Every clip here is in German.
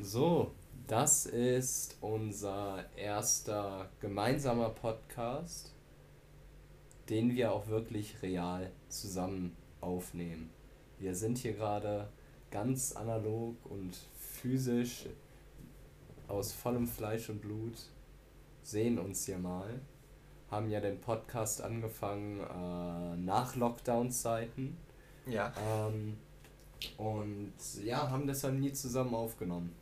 So, das ist unser erster gemeinsamer Podcast, den wir auch wirklich real zusammen aufnehmen. Wir sind hier gerade ganz analog und physisch aus vollem Fleisch und Blut, sehen uns hier mal, haben ja den Podcast angefangen äh, nach Lockdown-Zeiten. Ja. Ähm, und ja, haben deshalb nie zusammen aufgenommen.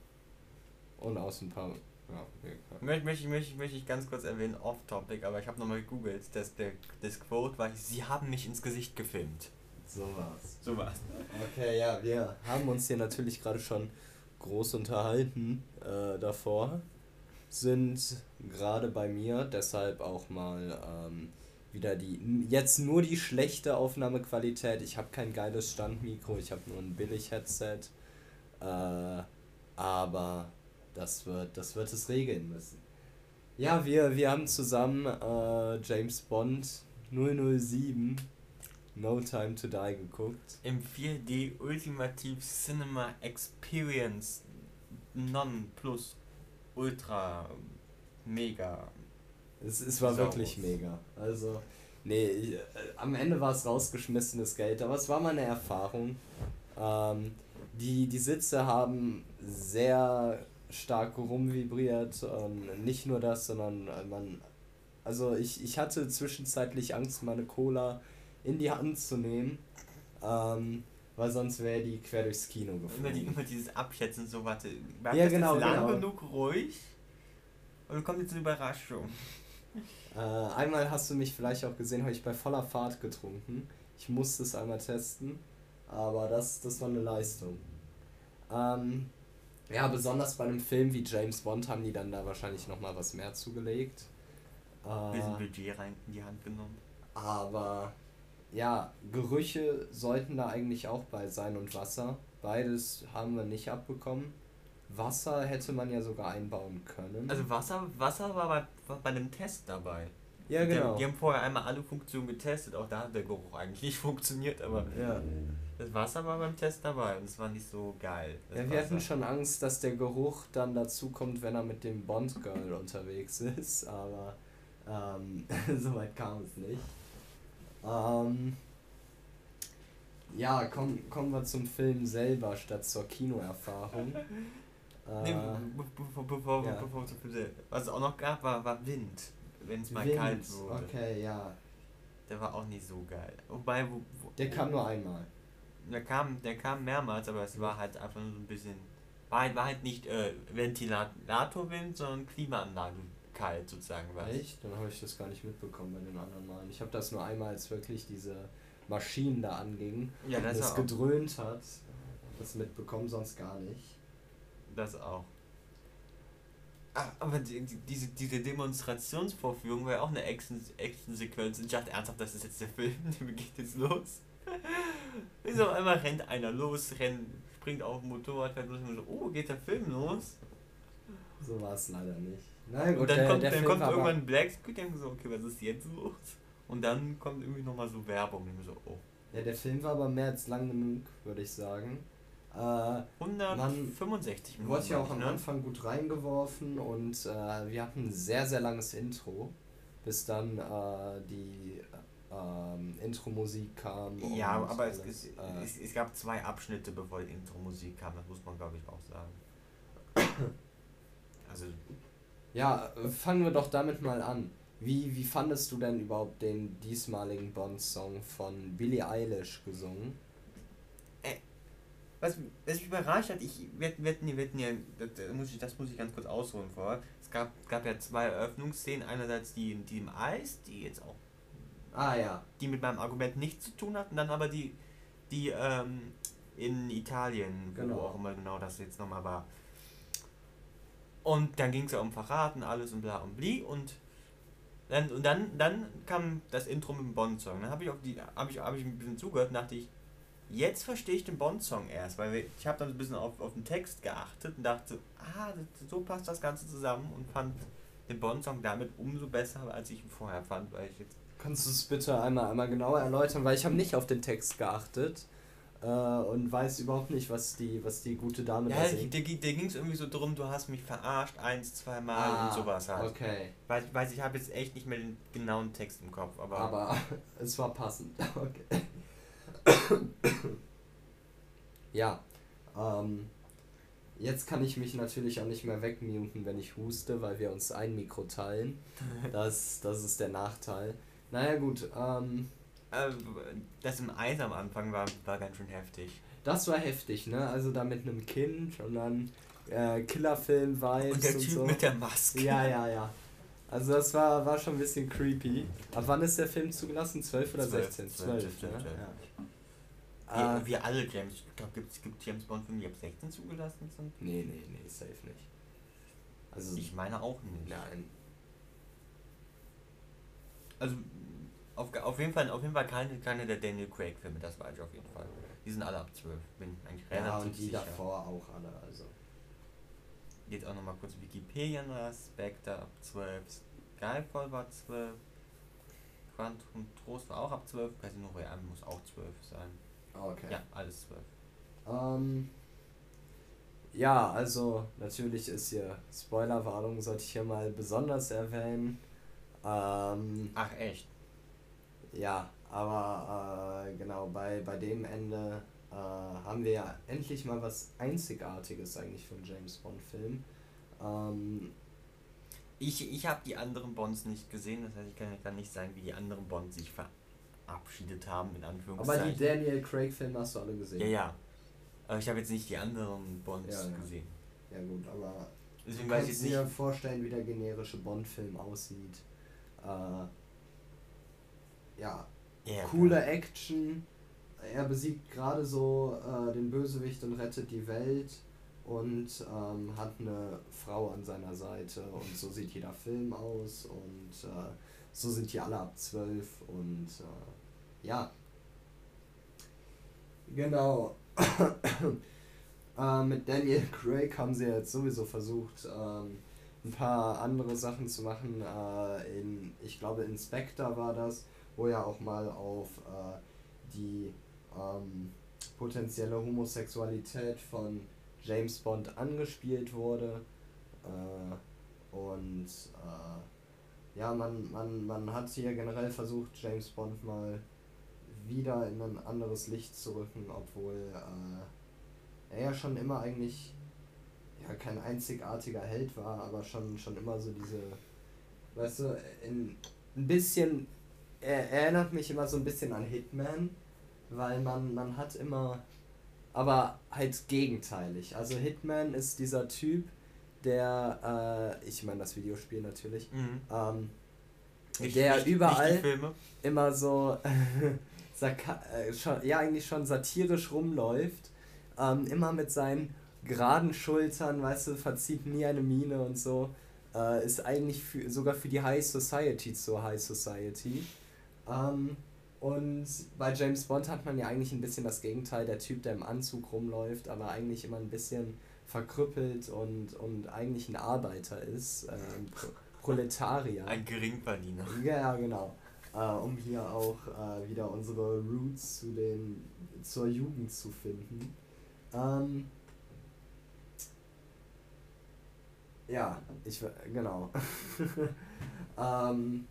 Und aus ein paar. Ja, okay, möchte, möchte, möchte, möchte ich ganz kurz erwähnen, off-topic, aber ich habe nochmal gegoogelt, dass der, das Quote war, sie haben mich ins Gesicht gefilmt. So war's. So war's. Okay, ja, wir haben uns hier natürlich gerade schon groß unterhalten äh, davor. Sind gerade bei mir, deshalb auch mal ähm, wieder die. Jetzt nur die schlechte Aufnahmequalität. Ich habe kein geiles Standmikro, ich habe nur ein Billig-Headset. Äh, aber das wird, das wird es regeln müssen. Ja, wir, wir haben zusammen äh, James Bond 007 No Time to Die geguckt. Im 4D Ultimative Cinema Experience Non Plus Ultra Mega. Es, es war Saurus. wirklich mega. Also, nee, ich, äh, am Ende war es rausgeschmissenes Geld, aber es war mal eine Erfahrung. Ähm, die, die Sitze haben sehr stark rumvibriert. Ähm, nicht nur das, sondern äh, man. Also ich, ich hatte zwischenzeitlich Angst, meine Cola in die Hand zu nehmen. Ähm, weil sonst wäre die quer durchs Kino geflogen. Immer, die, immer dieses Abschätzen, so warte, bleibt ja, das genau, lang genau. genug ruhig? Oder kommt jetzt eine Überraschung? Äh, einmal hast du mich vielleicht auch gesehen, habe ich bei voller Fahrt getrunken. Ich musste es einmal testen, aber das, das war eine Leistung. Ähm, ja, besonders bei einem Film wie James Bond haben die dann da wahrscheinlich nochmal was mehr zugelegt. Ein bisschen äh, Budget rein in die Hand genommen. Aber ja, Gerüche sollten da eigentlich auch bei sein und Wasser. Beides haben wir nicht abbekommen. Wasser hätte man ja sogar einbauen können. Also Wasser, Wasser war bei, war bei einem Test dabei. Ja, genau. Die haben, die haben, vorher einmal alle Funktionen getestet, auch da hat der Geruch eigentlich nicht funktioniert, aber ja. Das Wasser war beim Test dabei und es war nicht so geil. Ja, wir Wasser. hatten schon Angst, dass der Geruch dann dazu kommt, wenn er mit dem Bond-Girl unterwegs ist, aber ähm, so weit kam es nicht. Ähm, ja, komm, kommen wir zum Film selber statt zur Kinoerfahrung. äh, nee, bevor, bevor, ja. bevor wir zum Film selber. Was es auch noch gab, war, war Wind, wenn es mal Wind, kalt wurde. Okay, ja. Der war auch nicht so geil. Wobei, wo, wo, der kam nur einmal. Der kam, der kam mehrmals, aber es war halt einfach nur so ein bisschen. War halt, war halt nicht äh, Ventilatorwind, sondern Klimaanlage kalt sozusagen was. Echt? Dann habe ich das gar nicht mitbekommen bei den anderen Malen. Ich habe das nur einmal, als wirklich diese Maschinen da angingen ja, das und es gedröhnt hat, das mitbekommen, sonst gar nicht. Das auch. Ah, aber die, die, diese, diese Demonstrationsvorführung war ja auch eine Action-Sequenz. ich dachte ernsthaft, das ist jetzt der Film, der geht jetzt los. So einmal rennt einer los, rennt, springt auf dem Motorrad, fährt los und so, oh, geht der Film los? So war es leider nicht. Na gut, und dann der, kommt, der dann kommt irgendwann ein Black Screen, denke so, okay, was ist jetzt los? Und dann kommt irgendwie nochmal so Werbung, und so, oh. Ja, der Film war aber mehr als lang genug, würde ich sagen. Äh, 165 Minuten. Wurde ja auch am ne? Anfang gut reingeworfen und äh, wir hatten ein sehr, sehr langes Intro, bis dann äh, die ähm, Intro-Musik kam. Ja, aber alles, es, es, äh, es, es, gab zwei Abschnitte, bevor die Intro-Musik kam, das muss man glaube ich auch sagen. also ja, fangen wir doch damit mal an. Wie, wie fandest du denn überhaupt den diesmaligen Bond-Song von Billie Eilish gesungen? Äh, was, was mich überrascht hat, ich, wir, wir, wir, wir das muss, ich, das muss ich ganz kurz ausholen vor. Es gab, gab ja zwei Eröffnungsszenen, einerseits die, die im Eis, die jetzt auch. Ah ja. Die mit meinem Argument nichts zu tun hatten, dann aber die, die ähm, in Italien, genau. wo auch immer genau das jetzt nochmal war. Und dann ging es ja um Verraten, alles und bla und bli und dann, und dann, dann kam das Intro mit dem Bond-Song. Dann habe ich, auf die, hab ich, hab ich ein bisschen zugehört und dachte ich, jetzt verstehe ich den Bond-Song erst, weil ich habe dann ein bisschen auf, auf den Text geachtet und dachte, ah, so passt das Ganze zusammen und fand den Bond-Song damit umso besser, als ich ihn vorher fand, weil ich jetzt... Kannst du es bitte einmal, einmal genauer erläutern, weil ich habe nicht auf den Text geachtet. äh, und weiß überhaupt nicht, was die, was die gute Dame ja, da singt. Ja, der, ging es irgendwie so drum, du hast mich verarscht, eins, zwei Mal ah, und sowas halt. Okay. Weiß, weiß ich habe jetzt echt nicht mehr den genauen Text im Kopf, aber. Aber es war passend. Okay. ja. Ähm, jetzt kann ich mich natürlich auch nicht mehr wegmuten, wenn ich huste, weil wir uns ein Mikro teilen. Das, das ist der Nachteil. Naja gut, ähm, äh, das im Eis am Anfang war, war ganz schön heftig. Das war heftig, ne? Also da mit einem Kind und dann äh, Killerfilm-Vibes und, der und typ so. mit der Maske. Ja, ja, ja. Also das war, war schon ein bisschen creepy. Ab wann ist der Film zugelassen? 12 oder 12, 16? 12, 12, 12 ne? ja. Wie, wie alle James, ich glaube, gibt es James Bond-Filme, die ab 16 zugelassen sind? Nee, nee, nee, safe nicht. Also ich meine auch nicht. Nein. Also auf, auf, jeden Fall, auf jeden Fall keine, keine der Daniel Craig-Filme, das weiß ich auf jeden Fall. Die sind alle ab 12. Bin eigentlich relativ ja, und die sicher. davor auch alle, also. Jetzt auch nochmal kurz Wikipedia nach Spectre ab 12. Skyfall war 12. Quantum Trost war auch ab 12. Casino Royale muss auch 12 sein. Okay. Ja, alles 12. Ähm. Ja, also natürlich ist hier Spoilerwarnung, sollte ich hier mal besonders erwähnen. Ähm, Ach echt? Ja, aber äh, genau, bei, bei dem Ende äh, haben wir ja endlich mal was Einzigartiges eigentlich von James Bond-Film. Ähm, ich ich habe die anderen Bonds nicht gesehen, das heißt, ich kann, kann nicht sagen, wie die anderen Bonds sich verabschiedet haben, in Anführungszeichen. Aber die Daniel Craig-Filme hast du alle gesehen? Ja, ja. Aber ich habe jetzt nicht die anderen Bonds ja, ja. gesehen. Ja gut, aber Deswegen du kannst dir vorstellen, wie der generische Bond-Film aussieht. Äh, ja, yeah, coole klar. Action. Er besiegt gerade so äh, den Bösewicht und rettet die Welt und ähm, hat eine Frau an seiner Seite und so sieht jeder Film aus und äh, so sind die alle ab zwölf und äh, ja. Genau. äh, mit Daniel Craig haben sie jetzt sowieso versucht, ähm, ein paar andere Sachen zu machen. Äh, in, ich glaube, Inspector war das wo ja auch mal auf äh, die ähm, potenzielle Homosexualität von James Bond angespielt wurde. Äh, und äh, ja, man, man, man hat hier generell versucht, James Bond mal wieder in ein anderes Licht zu rücken, obwohl äh, er ja schon immer eigentlich ja kein einzigartiger Held war, aber schon, schon immer so diese, weißt du, in, ein bisschen er erinnert mich immer so ein bisschen an Hitman, weil man, man hat immer, aber halt gegenteilig. Also Hitman ist dieser Typ, der, äh, ich meine das Videospiel natürlich, mhm. ähm, ich, der nicht, überall nicht immer so, äh, schon, ja eigentlich schon satirisch rumläuft, ähm, immer mit seinen geraden Schultern, weißt du, verzieht nie eine Miene und so, äh, ist eigentlich für, sogar für die High Society zur High Society. Ähm, und bei James Bond hat man ja eigentlich ein bisschen das Gegenteil, der Typ, der im Anzug rumläuft, aber eigentlich immer ein bisschen verkrüppelt und, und eigentlich ein Arbeiter ist, äh, ein Pro Proletarier. Ein Geringverdiener. Ja, genau. Äh, um hier auch äh, wieder unsere Roots zu den, zur Jugend zu finden. Ähm, ja, ich genau. ähm,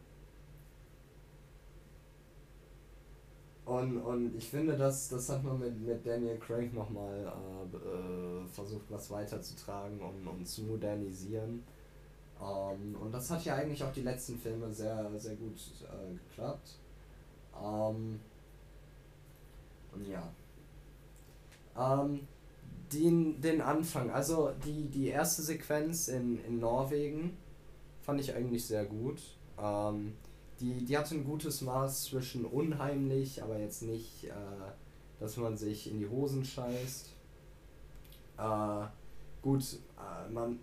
Und, und ich finde, das, das hat man mit, mit Daniel Craig nochmal äh, äh, versucht, was weiterzutragen und, und zu modernisieren. Ähm, und das hat ja eigentlich auch die letzten Filme sehr, sehr gut äh, geklappt. Ähm, und ja. Ähm, den, den Anfang, also die, die erste Sequenz in, in Norwegen fand ich eigentlich sehr gut. Ähm, die, die hatte ein gutes Maß zwischen unheimlich, aber jetzt nicht, äh, dass man sich in die Hosen scheißt. Äh, gut, äh, man.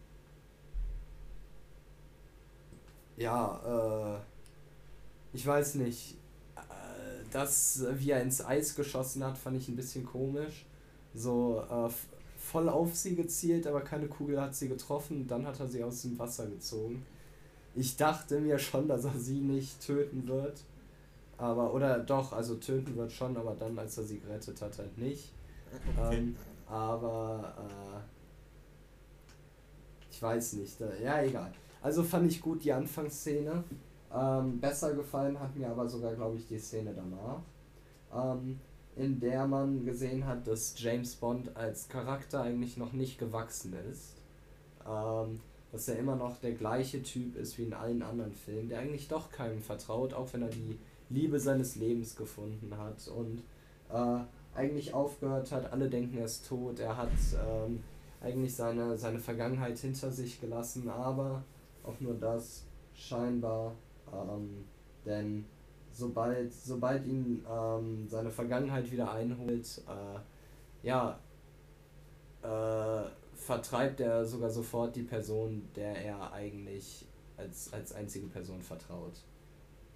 Ja, äh, ich weiß nicht. Äh, das, wie er ins Eis geschossen hat, fand ich ein bisschen komisch. So äh, voll auf sie gezielt, aber keine Kugel hat sie getroffen. Dann hat er sie aus dem Wasser gezogen. Ich dachte mir schon, dass er sie nicht töten wird. Aber, oder doch, also töten wird schon, aber dann, als er sie gerettet hat, halt nicht. Okay. Ähm, aber, äh, ich weiß nicht. Äh, ja, egal. Also fand ich gut die Anfangsszene. Ähm, besser gefallen hat mir aber sogar, glaube ich, die Szene danach. Ähm, in der man gesehen hat, dass James Bond als Charakter eigentlich noch nicht gewachsen ist. Ähm, dass er immer noch der gleiche Typ ist wie in allen anderen Filmen, der eigentlich doch keinem vertraut, auch wenn er die Liebe seines Lebens gefunden hat und äh, eigentlich aufgehört hat, alle denken, er ist tot, er hat ähm, eigentlich seine, seine Vergangenheit hinter sich gelassen, aber auch nur das scheinbar, ähm, denn sobald, sobald ihn ähm, seine Vergangenheit wieder einholt, äh, ja, äh, vertreibt er sogar sofort die Person, der er eigentlich als, als einzige Person vertraut.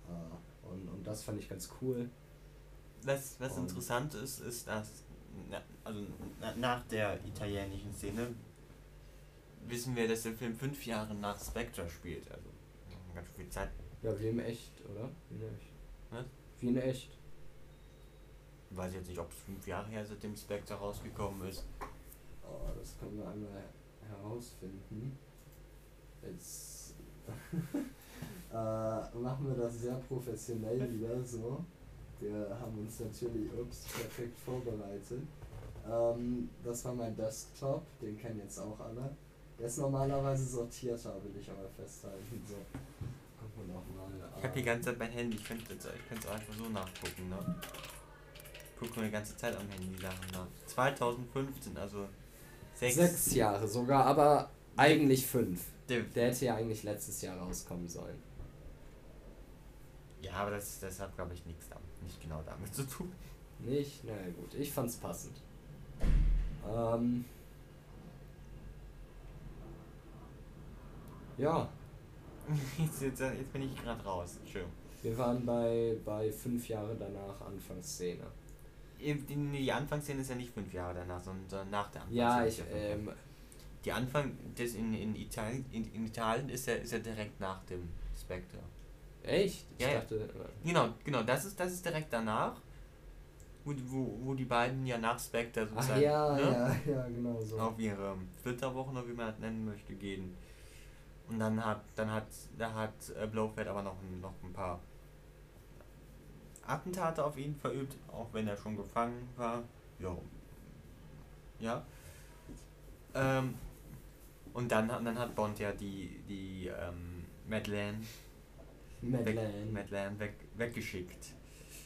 Äh, und, und das fand ich ganz cool. Was, was Und- interessant ist, ist, dass na, also na, nach der italienischen Szene wissen wir, dass der Film fünf Jahre nach Spectre spielt. Also ganz viel Zeit. Ja, wie im Echt, oder? Wie in echt. Was? Wie in Echt. Weiß jetzt nicht, ob es fünf Jahre her seitdem Spectre rausgekommen ist. Oh, das können wir einmal herausfinden. Jetzt äh, machen wir das sehr professionell wieder so. Wir haben uns natürlich ups, perfekt vorbereitet. Ähm, das war mein Desktop, den kennen jetzt auch alle. Der ist normalerweise sortierter, will ich aber festhalten. So. Nochmal. Ich habe die ganze Zeit mein Handy, ich könnte es auch einfach so nachgucken, ne? Ich gucke mir die ganze Zeit am Handy Sachen nach. 2015, also sechs. Sechs Jahre sogar, aber eigentlich fünf. Der, Der hätte ja eigentlich letztes Jahr rauskommen sollen. ja, aber das, das hat glaube ich nichts damit, nicht genau damit zu tun. Nicht? Na ja, gut, ich fand's passend. Ähm. Ja, Jetzt, jetzt, jetzt bin ich gerade raus. Schön. wir waren bei, bei fünf Jahre danach Anfangsszene. Die, die Anfangsszene ist ja nicht fünf Jahre danach, sondern nach der Anfangsszene. Ja, ich, ja ähm. Die Anfang des in, in Italien in, in Italien ist ja ist ja direkt nach dem Spectre. echt? Ich Ja, ja. dachte, äh, Genau, genau, das ist das ist direkt danach. Wo, die- wo, wo die beiden ja nach Spectre ach sozusagen ja, ne, ja, ja, genau so. auf ihre Flitterwochen oder wie man das nennen möchte gehen. Und dann hat dann hat da hat äh, Blofeld aber noch ein, noch ein paar Attentate auf ihn verübt, auch wenn er schon gefangen war. Ja. Ja. Ähm, und dann, hat- dann hat Bond ja die, die ähm, Madeleine, weg, Madeleine. Madeleine weg, weggeschickt,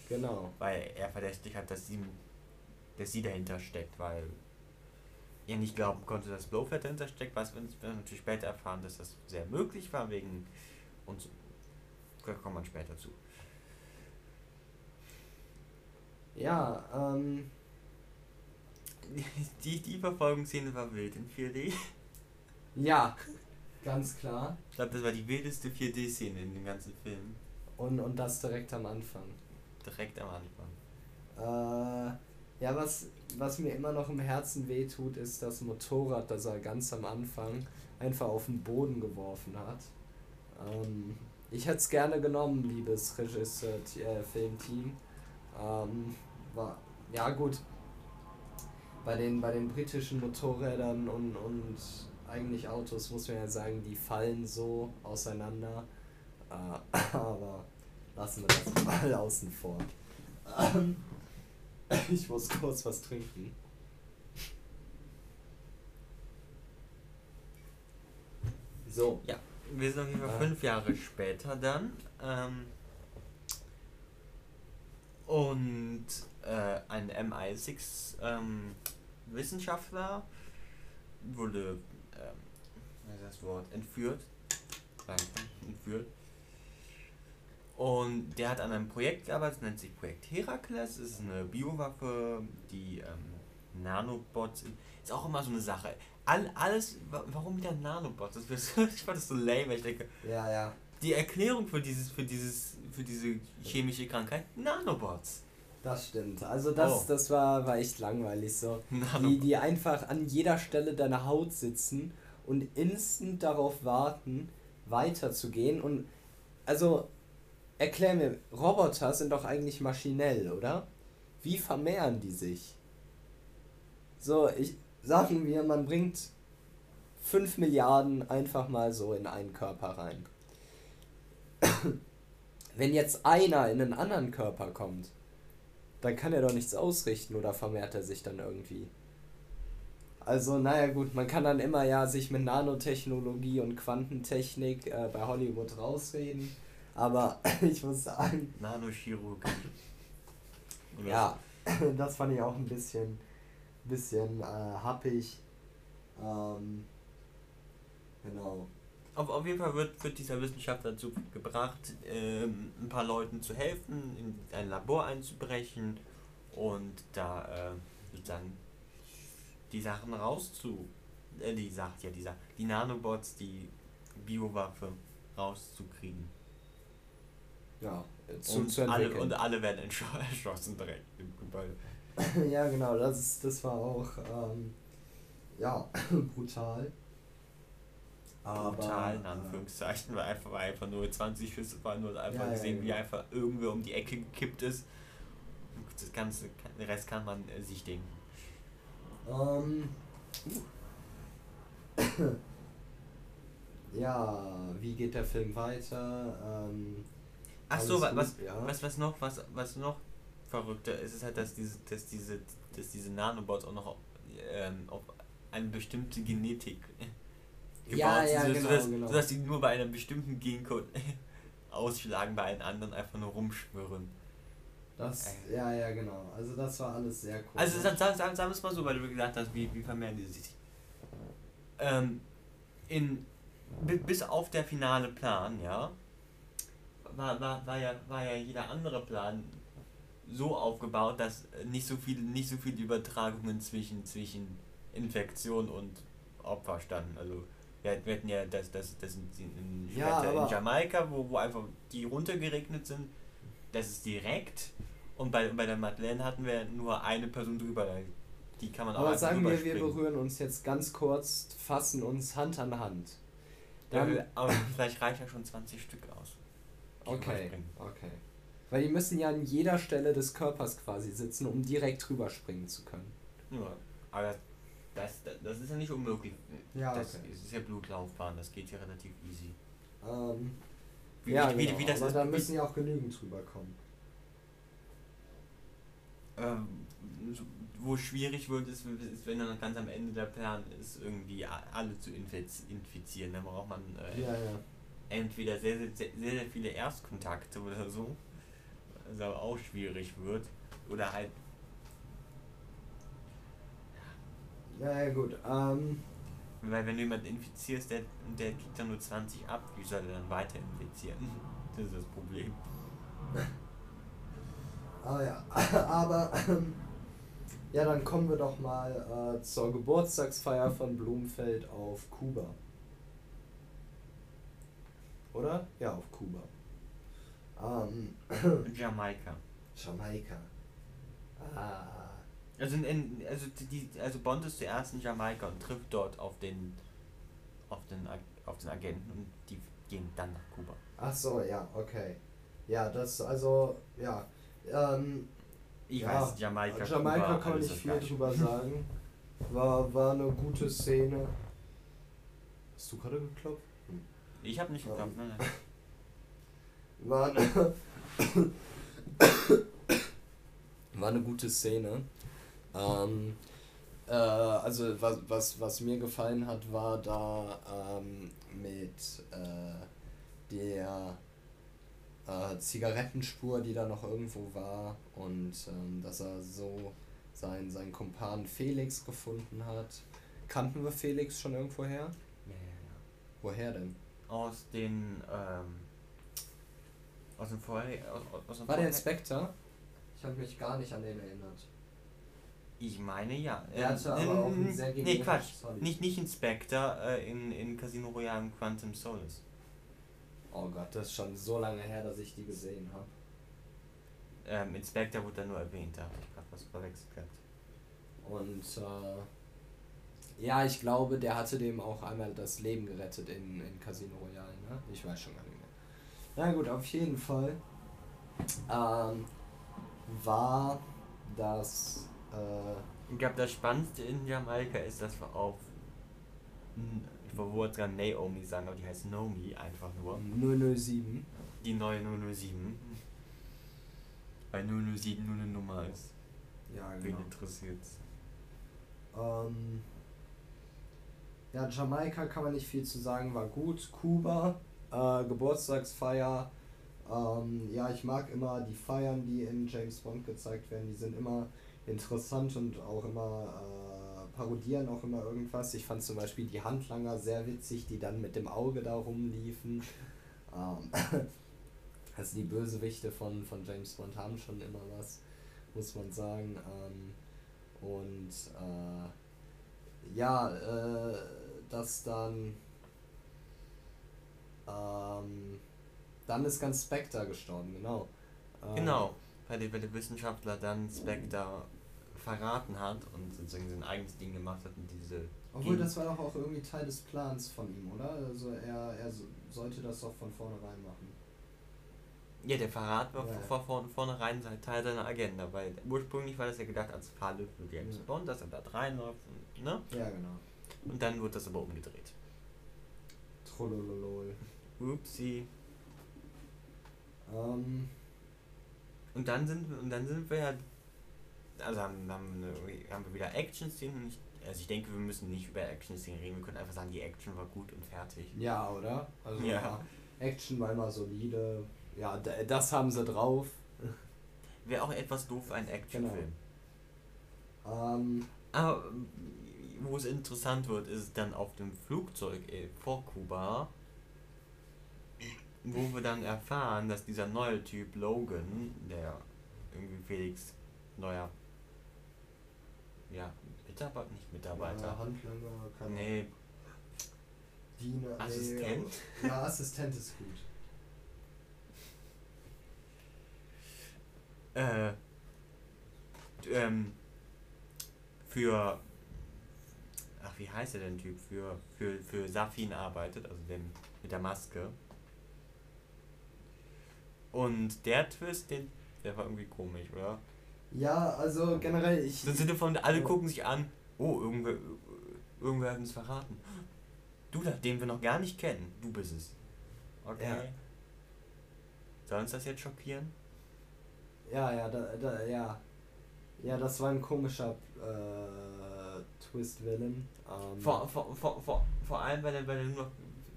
Genau. weil er verdächtig hat, dass sie, dass sie dahinter steckt, weil er nicht glauben konnte, dass Blofeld dahinter steckt, was wir natürlich später erfahren, dass das sehr möglich war, wegen und so. Da kommt man später zu. Ja, ähm, Die, die Verfolgungsszene war wild in 4D. ja, ganz klar. Ich glaube, das war die wildeste 4D-Szene in dem ganzen Film. Und, und das direkt am Anfang. Direkt am Anfang. Äh, ja, was, was mir immer noch im Herzen wehtut, ist das Motorrad, das er ganz am Anfang einfach auf den Boden geworfen hat. Ähm, ich hätte es gerne genommen, liebes Regisseur, äh, Filmteam. Ähm, war, ja gut, bei den, bei den britischen Motorrädern und, und eigentlich Autos muss man ja sagen, die fallen so auseinander. Äh, aber lassen wir das mal außen vor. Ähm, ich muss kurz was trinken. So. Ja, wir sind auf jeden Fall Ah. fünf Jahre später dann. Ähm, und äh, ein MI6 ähm, Wissenschaftler wurde, ähm, was ist das Wort, entführt. Danke, entführt. Und der hat an einem Projekt gearbeitet, das nennt sich Projekt Herakles. Es ist eine Biowaffe, die ähm, Nanobots. Ist auch immer so eine Sache. All, alles, wa- warum wieder Nanobots? Das ich fand das so lame, weil ich denke, Ja, ja. die Erklärung für dieses, für dieses, für diese chemische Krankheit, Nanobots. Das stimmt. Also das, Oh. das war, war echt langweilig so. Die, die einfach an jeder Stelle deiner Haut sitzen und instant darauf warten, weiterzugehen. Und also erklär mir, Roboter sind doch eigentlich maschinell, oder? Wie vermehren die sich? So, ich sagen wir, man bringt 5 Milliarden einfach mal so in einen Körper rein. Wenn jetzt einer in einen anderen Körper kommt, dann kann er doch nichts ausrichten oder vermehrt er sich dann irgendwie. Also, naja gut, man kann dann immer ja sich mit Nanotechnologie und Quantentechnik äh, bei Hollywood rausreden, aber ich muss sagen. Nanochirurgie. ja, das fand ich auch ein bisschen, bisschen äh, happig. Ähm, genau. Auf, auf jeden Fall wird, wird dieser Wissenschaftler dazu gebracht, ähm, ein paar Leuten zu helfen, in ein Labor einzubrechen und da äh, sozusagen die Sachen rauszu. Äh, die sagt ja, dieser, die Nanobots, die Biowaffe rauszukriegen. Ja, zu, und, zu alle, und alle werden erschossen direkt im Gebäude. ja, genau, das, ist, das war auch ähm, ja, brutal. Aber, brutal, in Anführungszeichen, weil einfach, weil einfach nur 20 Schüsse waren und einfach ja, gesehen, ja, wie einfach irgendwer um die Ecke gekippt ist. Das ganze, den Rest kann man äh, sich denken. Ähm. ja, wie geht der Film weiter? Ähm, Ach so, was, was, ja. was, was noch, was, was noch verrückter ist, ist halt, dass diese, dass diese, dass diese Nanobots auch noch ähm, auf eine bestimmte Genetik gebaut ja, sind, ja, so, genau, sodass, genau. sodass die nur bei einem bestimmten Gencode ausschlagen, bei einem anderen einfach nur rumschwirren. Das, äh. ja, ja, genau. Also das war alles sehr cool. Also sagen, sagen, sagen wir es mal so, weil du gesagt hast, wie, wie vermehren die sich. Ähm, in, bis auf der finale Plan, ja, war, war, war, ja, war ja jeder andere Plan so aufgebaut, dass nicht so viel, nicht so viele Übertragungen zwischen, zwischen Infektion und Opfer standen. Also wir, hatten ja das, das, das in, in, ja, in Jamaika, wo, wo einfach die runtergeregnet sind. Das ist direkt und bei, bei der Madeleine hatten wir nur eine Person drüber. Die kann man auch Aber sagen wir, wir berühren uns jetzt ganz kurz, fassen uns Hand an Hand. Dann ja, aber vielleicht reicht ja schon 20 Stück aus. Okay, okay. Weil die müssen ja an jeder Stelle des Körpers quasi sitzen, um direkt drüber springen zu können. Ja, aber das, das, das ist ja nicht unmöglich. Ja, das okay. ist ja Blutlaufbahn, das geht ja relativ easy. Ähm, wie, ja, wie, genau. wie das aber ist, da müssen ja auch genügend drüber kommen ähm, wo schwierig wird, ist, ist, wenn dann ganz am Ende der Plan ist, irgendwie alle zu infizieren. Da braucht man äh, ja, ja. Entweder sehr, sehr, sehr, sehr viele Erstkontakte oder so, was aber auch schwierig wird. Oder halt. Ja, ja gut. Ähm, Weil wenn du jemanden infizierst, der, der kriegt dann nur 20 ab, wie soll er dann weiter infizieren? Das ist das Problem. Ah ja, aber ähm, ja, dann kommen wir doch mal äh, zur Geburtstagsfeier von Blumenfeld auf Kuba. Oder? Ja, auf Kuba. Ähm, Jamaika. Jamaika. Ah. Also, in, also, die, also Bond ist zuerst in Jamaika und trifft dort auf den, auf den, auf den Agenten und die gehen dann nach Kuba. Ach so, ja, okay. Ja, das, also, ja. Ähm, ich ja, weiß, Jamaika. Jamaika Kuba, kann man nicht viel drüber sagen. War, war eine gute Szene. Hast du gerade geklopft? Ich habe nicht geklopft, ähm, nein, War eine, war eine gute Szene. Ähm, äh, also was, was, was mir gefallen hat, war da ähm, mit äh, der äh, Zigarettenspur, die da noch irgendwo war und ähm, dass er so seinen, seinen Kumpan Felix gefunden hat. Kannten wir Felix schon irgendwo her? Ja, ja, ja. Woher denn? Aus den, ähm, aus dem Vorher... Aus, aus dem War der Inspektor? Ich habe mich gar nicht an den erinnert. Ich meine ja. Er hatte ähm, aber auch einen sehr Nee, Quatsch. Nicht, nicht Inspector äh, in, in Casino Royale Quantum Solace. Oh Gott, das ist schon so lange her, dass ich die gesehen habe. Ähm, Inspector wurde da nur erwähnt, da habe ich gerade was verwechselt gehabt. Und äh, ja, ich glaube, der hatte dem auch einmal das Leben gerettet in, in Casino Royale, ne? Ich weiß schon gar nicht mehr. Na gut, auf jeden Fall. ähm, war das. Äh, ich glaube, das Spannendste in Jamaika ist, dass wir auf. Ich wollte gerade Naomi sagen, aber die heißt Nomi einfach nur. 007. Die neue 007. Weil 007 nur eine Nummer ist. Ja, genau. Wen interessiert's? Ähm, ja, Jamaika kann man nicht viel zu sagen, war gut. Kuba, äh, Geburtstagsfeier. Ähm, ja, ich mag immer die Feiern, die in James Bond gezeigt werden. Die sind immer interessant und auch immer äh, parodieren auch immer irgendwas. Ich fand zum Beispiel die Handlanger sehr witzig, die dann mit dem Auge da rumliefen. Ähm, also die Bösewichte von, von James Bond haben schon immer was, muss man sagen. Ähm, und äh, ja, äh, dass dann ähm, dann ist ganz Spectre gestorben, genau. Ähm, genau, weil der, weil der Wissenschaftler dann Spectre verraten hat und sozusagen sein eigenes Ding gemacht hat und diese. Obwohl, das war doch auch irgendwie Teil des Plans von ihm, oder? Also er, er sollte das doch von vornherein machen. Ja, der Verrat war ja, von, von vornherein Teil seiner Agenda, weil ursprünglich war das ja gedacht als Falle für James ja. Bond, dass er da reinläuft, ne? Ja, genau. Und dann wird das aber umgedreht. Trollololol. Upsi. Ähm. Und dann sind wir, und dann sind wir ja, also haben, haben, haben wir wieder Action-Szenen. Also ich denke, wir müssen nicht über Action-Szenen reden, wir können einfach sagen, die Action war gut und fertig. Ja, oder? Also ja. Action war immer solide, ja, das haben sie drauf. Wäre auch etwas doof für einen Actionfilm. Genau. Ähm, Aber wo es interessant wird, ist dann auf dem Flugzeug äh, vor Kuba, wo wir dann erfahren, dass dieser neue Typ Logan, der irgendwie Felix neuer ja, Mitarbeiter, nicht Mitarbeiter. Ja, Handlanger, kann Nee. Diener, Assistent? Nee, ja, Assistent ist gut. äh, ähm, für, wie heißt er denn Typ, für, für, für Safin arbeitet, also dem mit der Maske. Und der Twist, den, der war irgendwie komisch, oder? Ja, also generell, ich. Dann sind von, alle gucken sich an, oh, irgendwer, irgendwer hat uns verraten. Du, den wir noch gar nicht kennen, du bist es. Okay. Ja. Soll uns das jetzt schockieren? Ja, ja, da, da, ja. Ja, das war ein komischer äh, Twist-Villain. Ähm, vor, vor, vor, vor, vor allem, weil er, weil er nur, noch,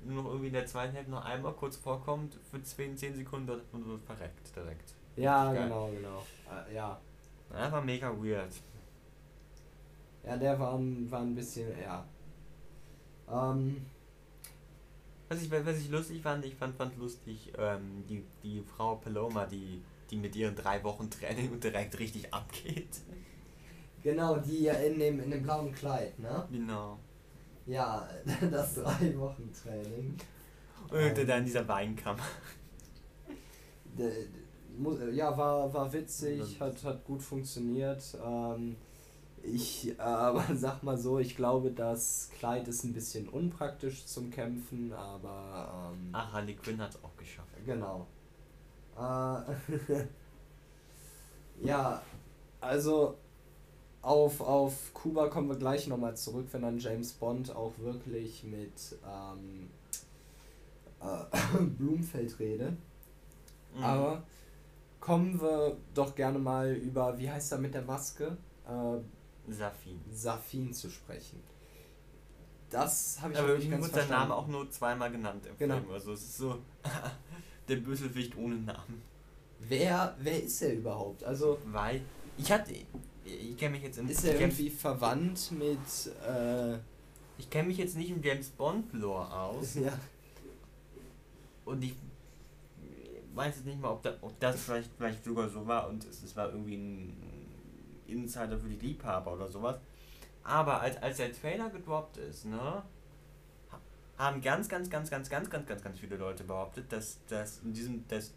nur noch irgendwie in der zweiten Hälfte noch einmal kurz vorkommt, für 10, 10 Sekunden dort und wird verreckt direkt. Ja, genau, genau. Äh, ja. Das war mega weird. Ja, der war, war ein bisschen, ja. Ähm, was ich, was ich lustig fand, ich fand, fand lustig, ähm, die, die Frau Paloma, die die mit ihren drei Wochen Training und direkt richtig abgeht. Genau, die ja in dem, in dem blauen Kleid, ne? Genau. Ja, das drei Wochen Training. Und ähm, dann dieser Weinkammer. Ja, war, war witzig, hat, hat gut funktioniert. Ähm, ich aber sag mal so, ich glaube, das Kleid ist ein bisschen unpraktisch zum Kämpfen, aber. Ähm, Ach, Harley Quinn hat es auch geschafft. Genau. Äh, ja, also auf, auf Kuba kommen wir gleich nochmal zurück, wenn dann James Bond auch wirklich mit ähm, äh, Blumfeld rede. Mhm. Aber kommen wir doch gerne mal über, wie heißt er mit der Maske? Äh, Safin. Safin zu sprechen. Das habe ich Aber wirklich ganz sein Name auch nur zweimal genannt im genau. Film. Also es ist so. der Bösewicht ohne Namen. Wer, wer ist er überhaupt? Also. Weil. Ich hatte. Ich kenne mich jetzt im. Ist er irgendwie verwandt mit. Äh, ich kenne mich jetzt nicht im James Bond Lore aus. Ja. Und ich weiß jetzt nicht mal, ob, da, ob das vielleicht, vielleicht sogar so war und es, es war irgendwie ein Insider für die Liebhaber oder sowas. Aber als, als der Trailer gedroppt ist, ne, haben ganz, ganz, ganz, ganz, ganz, ganz, ganz, ganz viele Leute behauptet, dass, dass in diesem, dass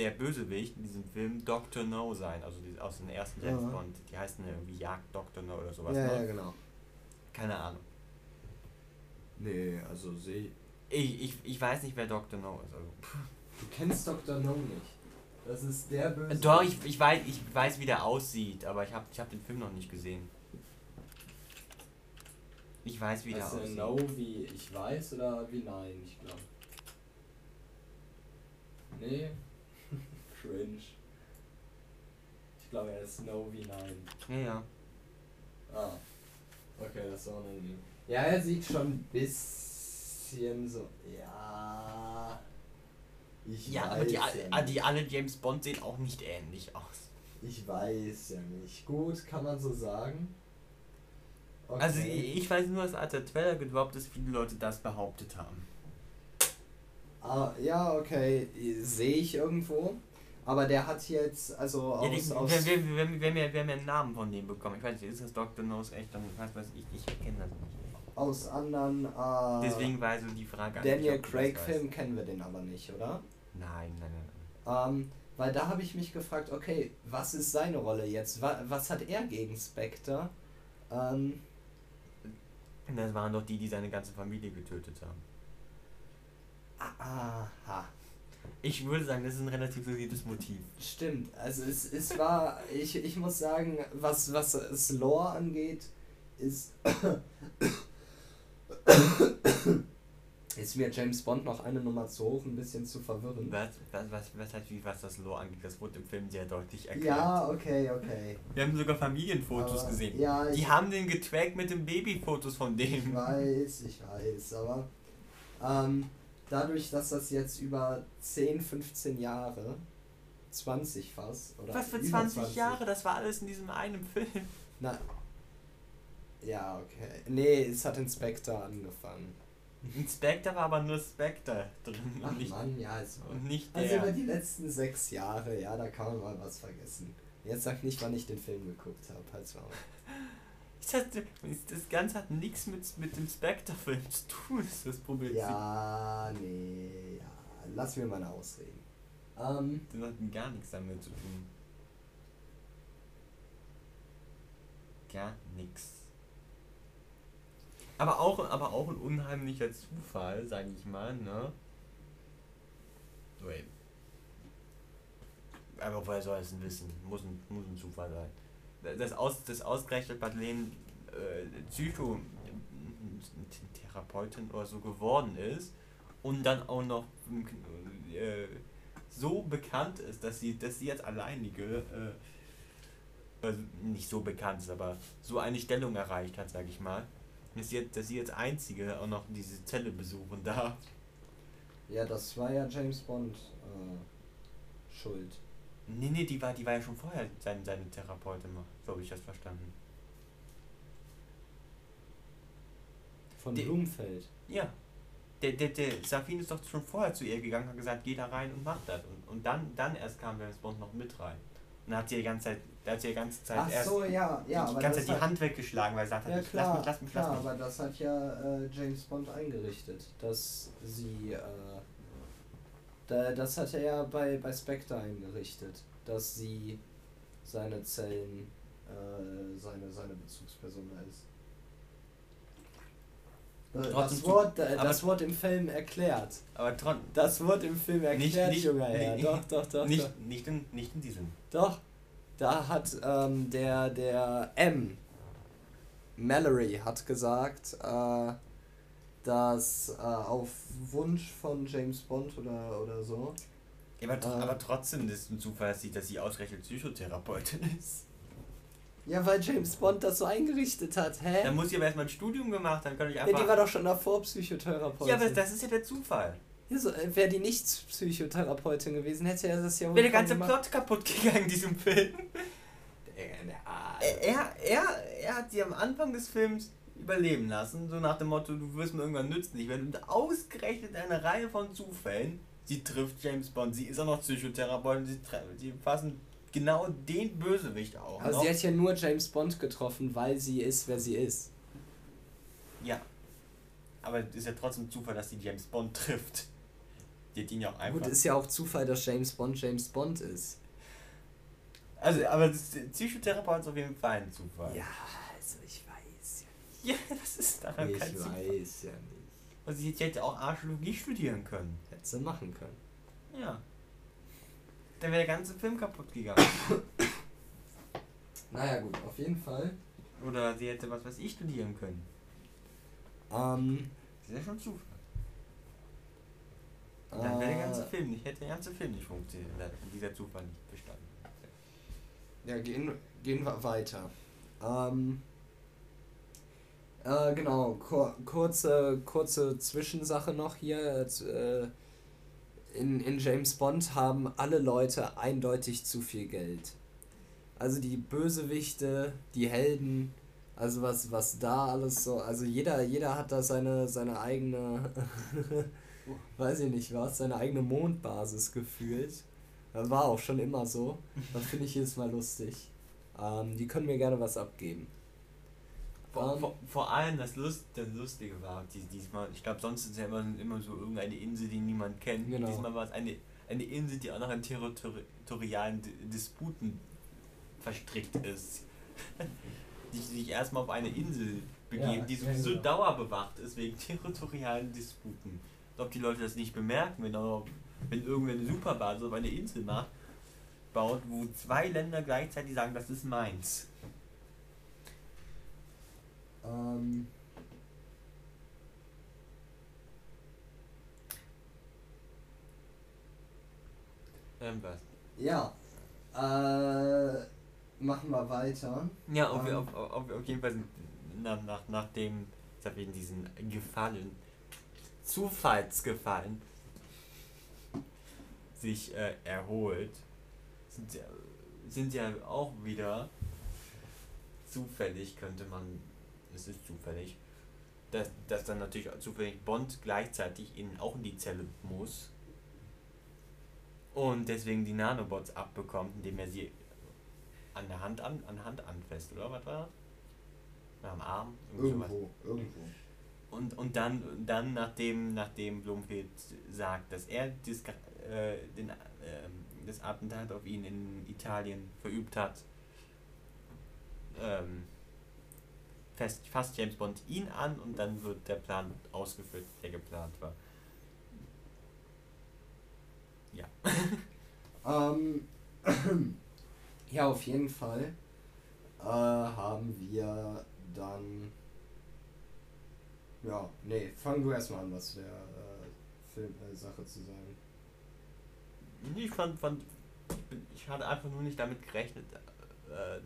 der Bösewicht in diesem Film Dr. No sein, also die, aus den ersten James ja. Bond, die heißen ja irgendwie Jagd Dr. No oder sowas. Ja, ne? ja, genau. Keine Ahnung. Nee, also sehe ich, ich. Ich weiß nicht, wer Dr. No ist. Also. Du kennst Dr. No nicht. Das ist der böse. Doch, ich, ich, weiß, ich weiß, wie der aussieht, aber ich habe ich hab den Film noch nicht gesehen. Ich weiß, wie der also aussieht. No wie ich weiß oder wie nein, ich glaube. Nee. Cringe. Ich glaube, er ist No wie nein. Ja, ja. Ah. Okay, das ist auch Idee. Ja, er sieht schon ein bisschen so. Ja. Ich Ja, weiß aber die, ja nicht. die alle James Bond sehen auch nicht ähnlich aus. Ich weiß ja nicht. Gut, kann man so sagen. Okay. Also ich, ich weiß nur, dass als der Trailer gedroppt ist, viele Leute das behauptet haben. Ah, ja, okay, sehe ich irgendwo. Aber der hat jetzt, also Ja, aus, die, aus wenn, wenn, wenn, wenn, wir, wenn wir einen Namen von dem bekommen, ich weiß nicht, ist das Dr. Nose echt, dann was weiß ich, ich kenne das nicht. aus anderen. Äh, Deswegen war so die Frage an Daniel dich, ob du das Craig weißt. Film kennen wir den aber nicht, oder? Nein, nein, nein. Ähm, weil da habe ich mich gefragt, okay, was ist seine Rolle jetzt? Was, was hat er gegen Spectre? Ähm. Das waren doch die, die seine ganze Familie getötet haben. aha. Ich würde sagen, das ist ein relativ solides Motiv. Stimmt, also es, es war, ich, ich muss sagen, was, was das Lore angeht, ist, ist mir James Bond noch eine Nummer zu hoch, ein bisschen zu verwirrend. Was, was, was, was heißt, wie, was das Lore angeht, das wurde im Film sehr deutlich erklärt. Ja, okay, okay. Wir haben sogar Familienfotos Aber- gesehen. Ja, Die ich, haben den getrackt mit den Babyfotos von ich dem. weiß, ich weiß, aber ähm, dadurch, dass das jetzt über 10, 15 Jahre, 20 fast, oder Was für über 20, Jahre, das war alles in diesem einen Film. Na, ja, okay. Nee, es hat in Spectre angefangen. Inspector war aber nur Spectre drin Ach und nicht, Mann, ja, ist und nicht Also der. über die letzten sechs Jahre, ja, da kann man mal was vergessen. Jetzt sag nicht, wann ich den Film geguckt habe, halt's mal. Ich hatte, das Ganze hat nichts mit, mit dem Spectre-Film zu tun, ist das Problem. Ja, nee, ja, lass mir mal ausreden. Ähm, Das hat gar nichts damit zu tun. Gar nichts. Aber auch, aber auch ein unheimlicher Zufall, sag ich mal, ne? Wait. Aber woher soll es denn wissen? Muss ein, muss ein Zufall sein. Das, aus, das ausgerechnet Madeleine äh, Psychotherapeutin oder so geworden ist und dann auch noch äh, so bekannt ist, dass sie, dass sie jetzt alleinige, äh, also nicht so bekannt ist, aber so eine Stellung erreicht hat, sag ich mal, dass sie, jetzt- dass sie jetzt einzige auch noch diese Zelle besuchen darf. ja, das war ja James Bond äh, schuld. Nee, nee, die war, die war ja schon vorher seine, seine Therapeutin, so habe ich das verstanden. Von Die- Blumfeld. Ja. Der, der, der Safin ist doch schon vorher zu ihr gegangen, hat gesagt, geh da rein und mach das. Und, und dann, dann erst kam James Bond noch mit rein. Und hat sie die ganze Zeit, da hat sie die ganze Zeit Ach erst so, ja, ja, die aber ganze Zeit die hat, Hand weggeschlagen, weil er sagt, ja hat, klar, lass mich, lass mich, klar, lass mich. aber das hat ja äh, James Bond eingerichtet, dass sie, äh, da, das hat er ja bei, bei Spectre eingerichtet, dass sie seine Zellen, äh, seine, seine Bezugsperson ist. Äh, Das Wort, äh, das Wort im Film erklärt. Aber Das Wort im Film Nicht- erklärt, nicht- junger Herr. nicht- Doch, doch, doch. doch. nicht, nicht, in, nicht in diesem. Doch, da hat ähm, der, der M. Mallory hat gesagt, äh, dass äh, auf Wunsch von James Bond oder, oder so. Ja, aber, tr- Äh. aber trotzdem ist es ein Zufall, dass sie, ausgerechnet Psychotherapeutin ist. Ja, weil James Bond das so eingerichtet hat, hä? Dann muss sie aber erstmal ein Studium gemacht, dann kann ich ja, einfach. die war doch schon davor Psychotherapeutin. ja, aber das ist ja der Zufall. Ja, so, äh, Wäre die nicht Psychotherapeutin gewesen, hätte er das ja wohl Wäre der ganze gemacht. Plot kaputt gegangen in diesem Film. Er, er, er, er hat sie am Anfang des Films überleben lassen, so nach dem Motto, du wirst mir irgendwann nützlich werden. Und ausgerechnet eine Reihe von Zufällen, sie trifft James Bond, sie ist auch noch Psychotherapeutin, sie, sie fassen genau den Bösewicht auch Also noch. sie hat ja nur James Bond getroffen, weil sie ist, wer sie ist. Ja. Aber es ist ja trotzdem Zufall, dass sie James Bond trifft. Die hat ihn ja auch einfach. Gut, ist ja auch Zufall, dass James Bond James Bond ist. also, aber Psychotherapeut ist auf jeden Fall ein Zufall. Ja, also ich weiß Ja, das ist daran Ich weiß ja nicht. Also, sie hätte auch Archäologie studieren können. Hätte sie machen können. Ja. dann wäre der ganze Film kaputt gegangen. Naja, gut, auf jeden Fall. Oder sie hätte was weiß ich studieren können. Ähm, Das ist ja schon Zufall. Dann wäre der ganze äh, Film nicht, hätte der ganze Film nicht funktioniert, wenn dieser Zufall nicht bestanden. Ja, gehen, gehen wir weiter. Ähm, äh, genau, kur kurze, kurze Zwischensache noch hier. Äh, in, in James Bond haben alle Leute eindeutig zu viel Geld. Also die Bösewichte, die Helden, also was, was da alles so, also jeder, jeder hat da seine, seine eigene, weiß ich nicht was, seine eigene Mondbasis gefühlt. Das war auch schon immer so. Das finde ich jedes Mal lustig. Ähm, die können mir gerne was abgeben. Vor, vor, vor allem das, Lust, das Lustige war, dies, diesmal, ich glaube, sonst ist ja immer, immer so irgendeine Insel, die niemand kennt. Genau. Diesmal war es eine, eine Insel, die auch noch in territorialen Di- Disputen verstrickt ist. die sich erstmal auf eine Insel begeben, Ja, die sowieso genau. dauerbewacht ist wegen territorialen Disputen. Ob die Leute das nicht bemerken, wenn, auch, wenn irgendwer eine Superbasis auf eine Insel macht, baut, wo zwei Länder gleichzeitig sagen, das ist meins. Ähm, Irgendwas. ja. Äh, machen wir weiter. Ja, auf, Ähm. auf, auf, auf jeden Fall sind nach, nach, nachdem ich wegen diesen Gefallen, Zufallsgefallen, sich äh, erholt, sind, sind ja auch wieder zufällig, könnte man, es ist zufällig, dass, dass dann natürlich zufällig Bond gleichzeitig in, auch in die Zelle muss und deswegen die Nanobots abbekommt, indem er sie an der Hand an, an Hand anfasst, oder was war das? Am Arm? Irgendwie sowas. Irgendwo, irgendwo. Und, und dann, dann nachdem, nachdem Blumfeld sagt, dass er das, äh, den, ähm, das Attentat auf ihn in Italien verübt hat, ähm, fest, fasst James Bond ihn an und dann wird der Plan ausgeführt, der geplant war. Ja. Ähm, ja, auf jeden Fall äh, haben wir dann. Ja, nee, fang du erstmal an, was der äh, Film, äh, Sache zu sagen. Ich fand, fand ich hatte einfach nur nicht damit gerechnet, äh,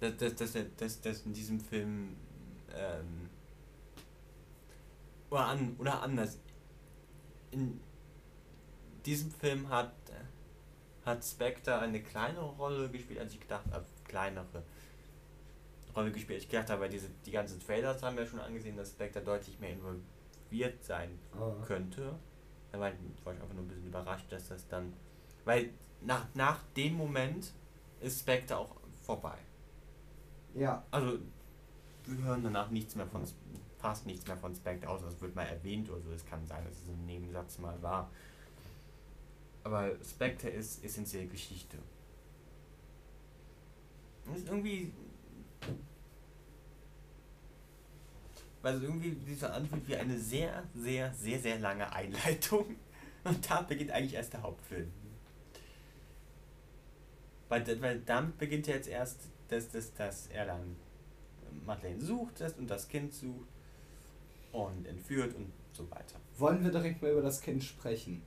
dass, dass, dass, er- dass, dass in diesem Film ähm, oder, an, oder anders. In diesem Film hat, hat Spectre eine kleinere Rolle gespielt, als ich gedacht habe, kleinere Rolle gespielt. Ich gedacht habe, weil diese, die ganzen Trailers haben wir schon angesehen, dass Spectre deutlich mehr involviert sein Ah. könnte. Da war ich, war ich einfach nur ein bisschen überrascht, dass das dann. Weil nach, nach dem Moment ist Spectre auch vorbei. Ja, Also wir hören danach nichts mehr von fast nichts mehr von Spectre, außer es wird mal erwähnt oder so. Es kann sein, dass es ein Nebensatz mal war. Aber Spectre ist essentiell Geschichte. Und ist irgendwie. Weil es irgendwie so anfühlt wie eine sehr, sehr, sehr, sehr lange Einleitung. Und da beginnt eigentlich erst der Hauptfilm. Weil, weil damit beginnt ja jetzt erst, dass, dass, dass er dann Madeleine sucht das und das Kind sucht und entführt und so weiter. wollen wir direkt mal über das Kind sprechen?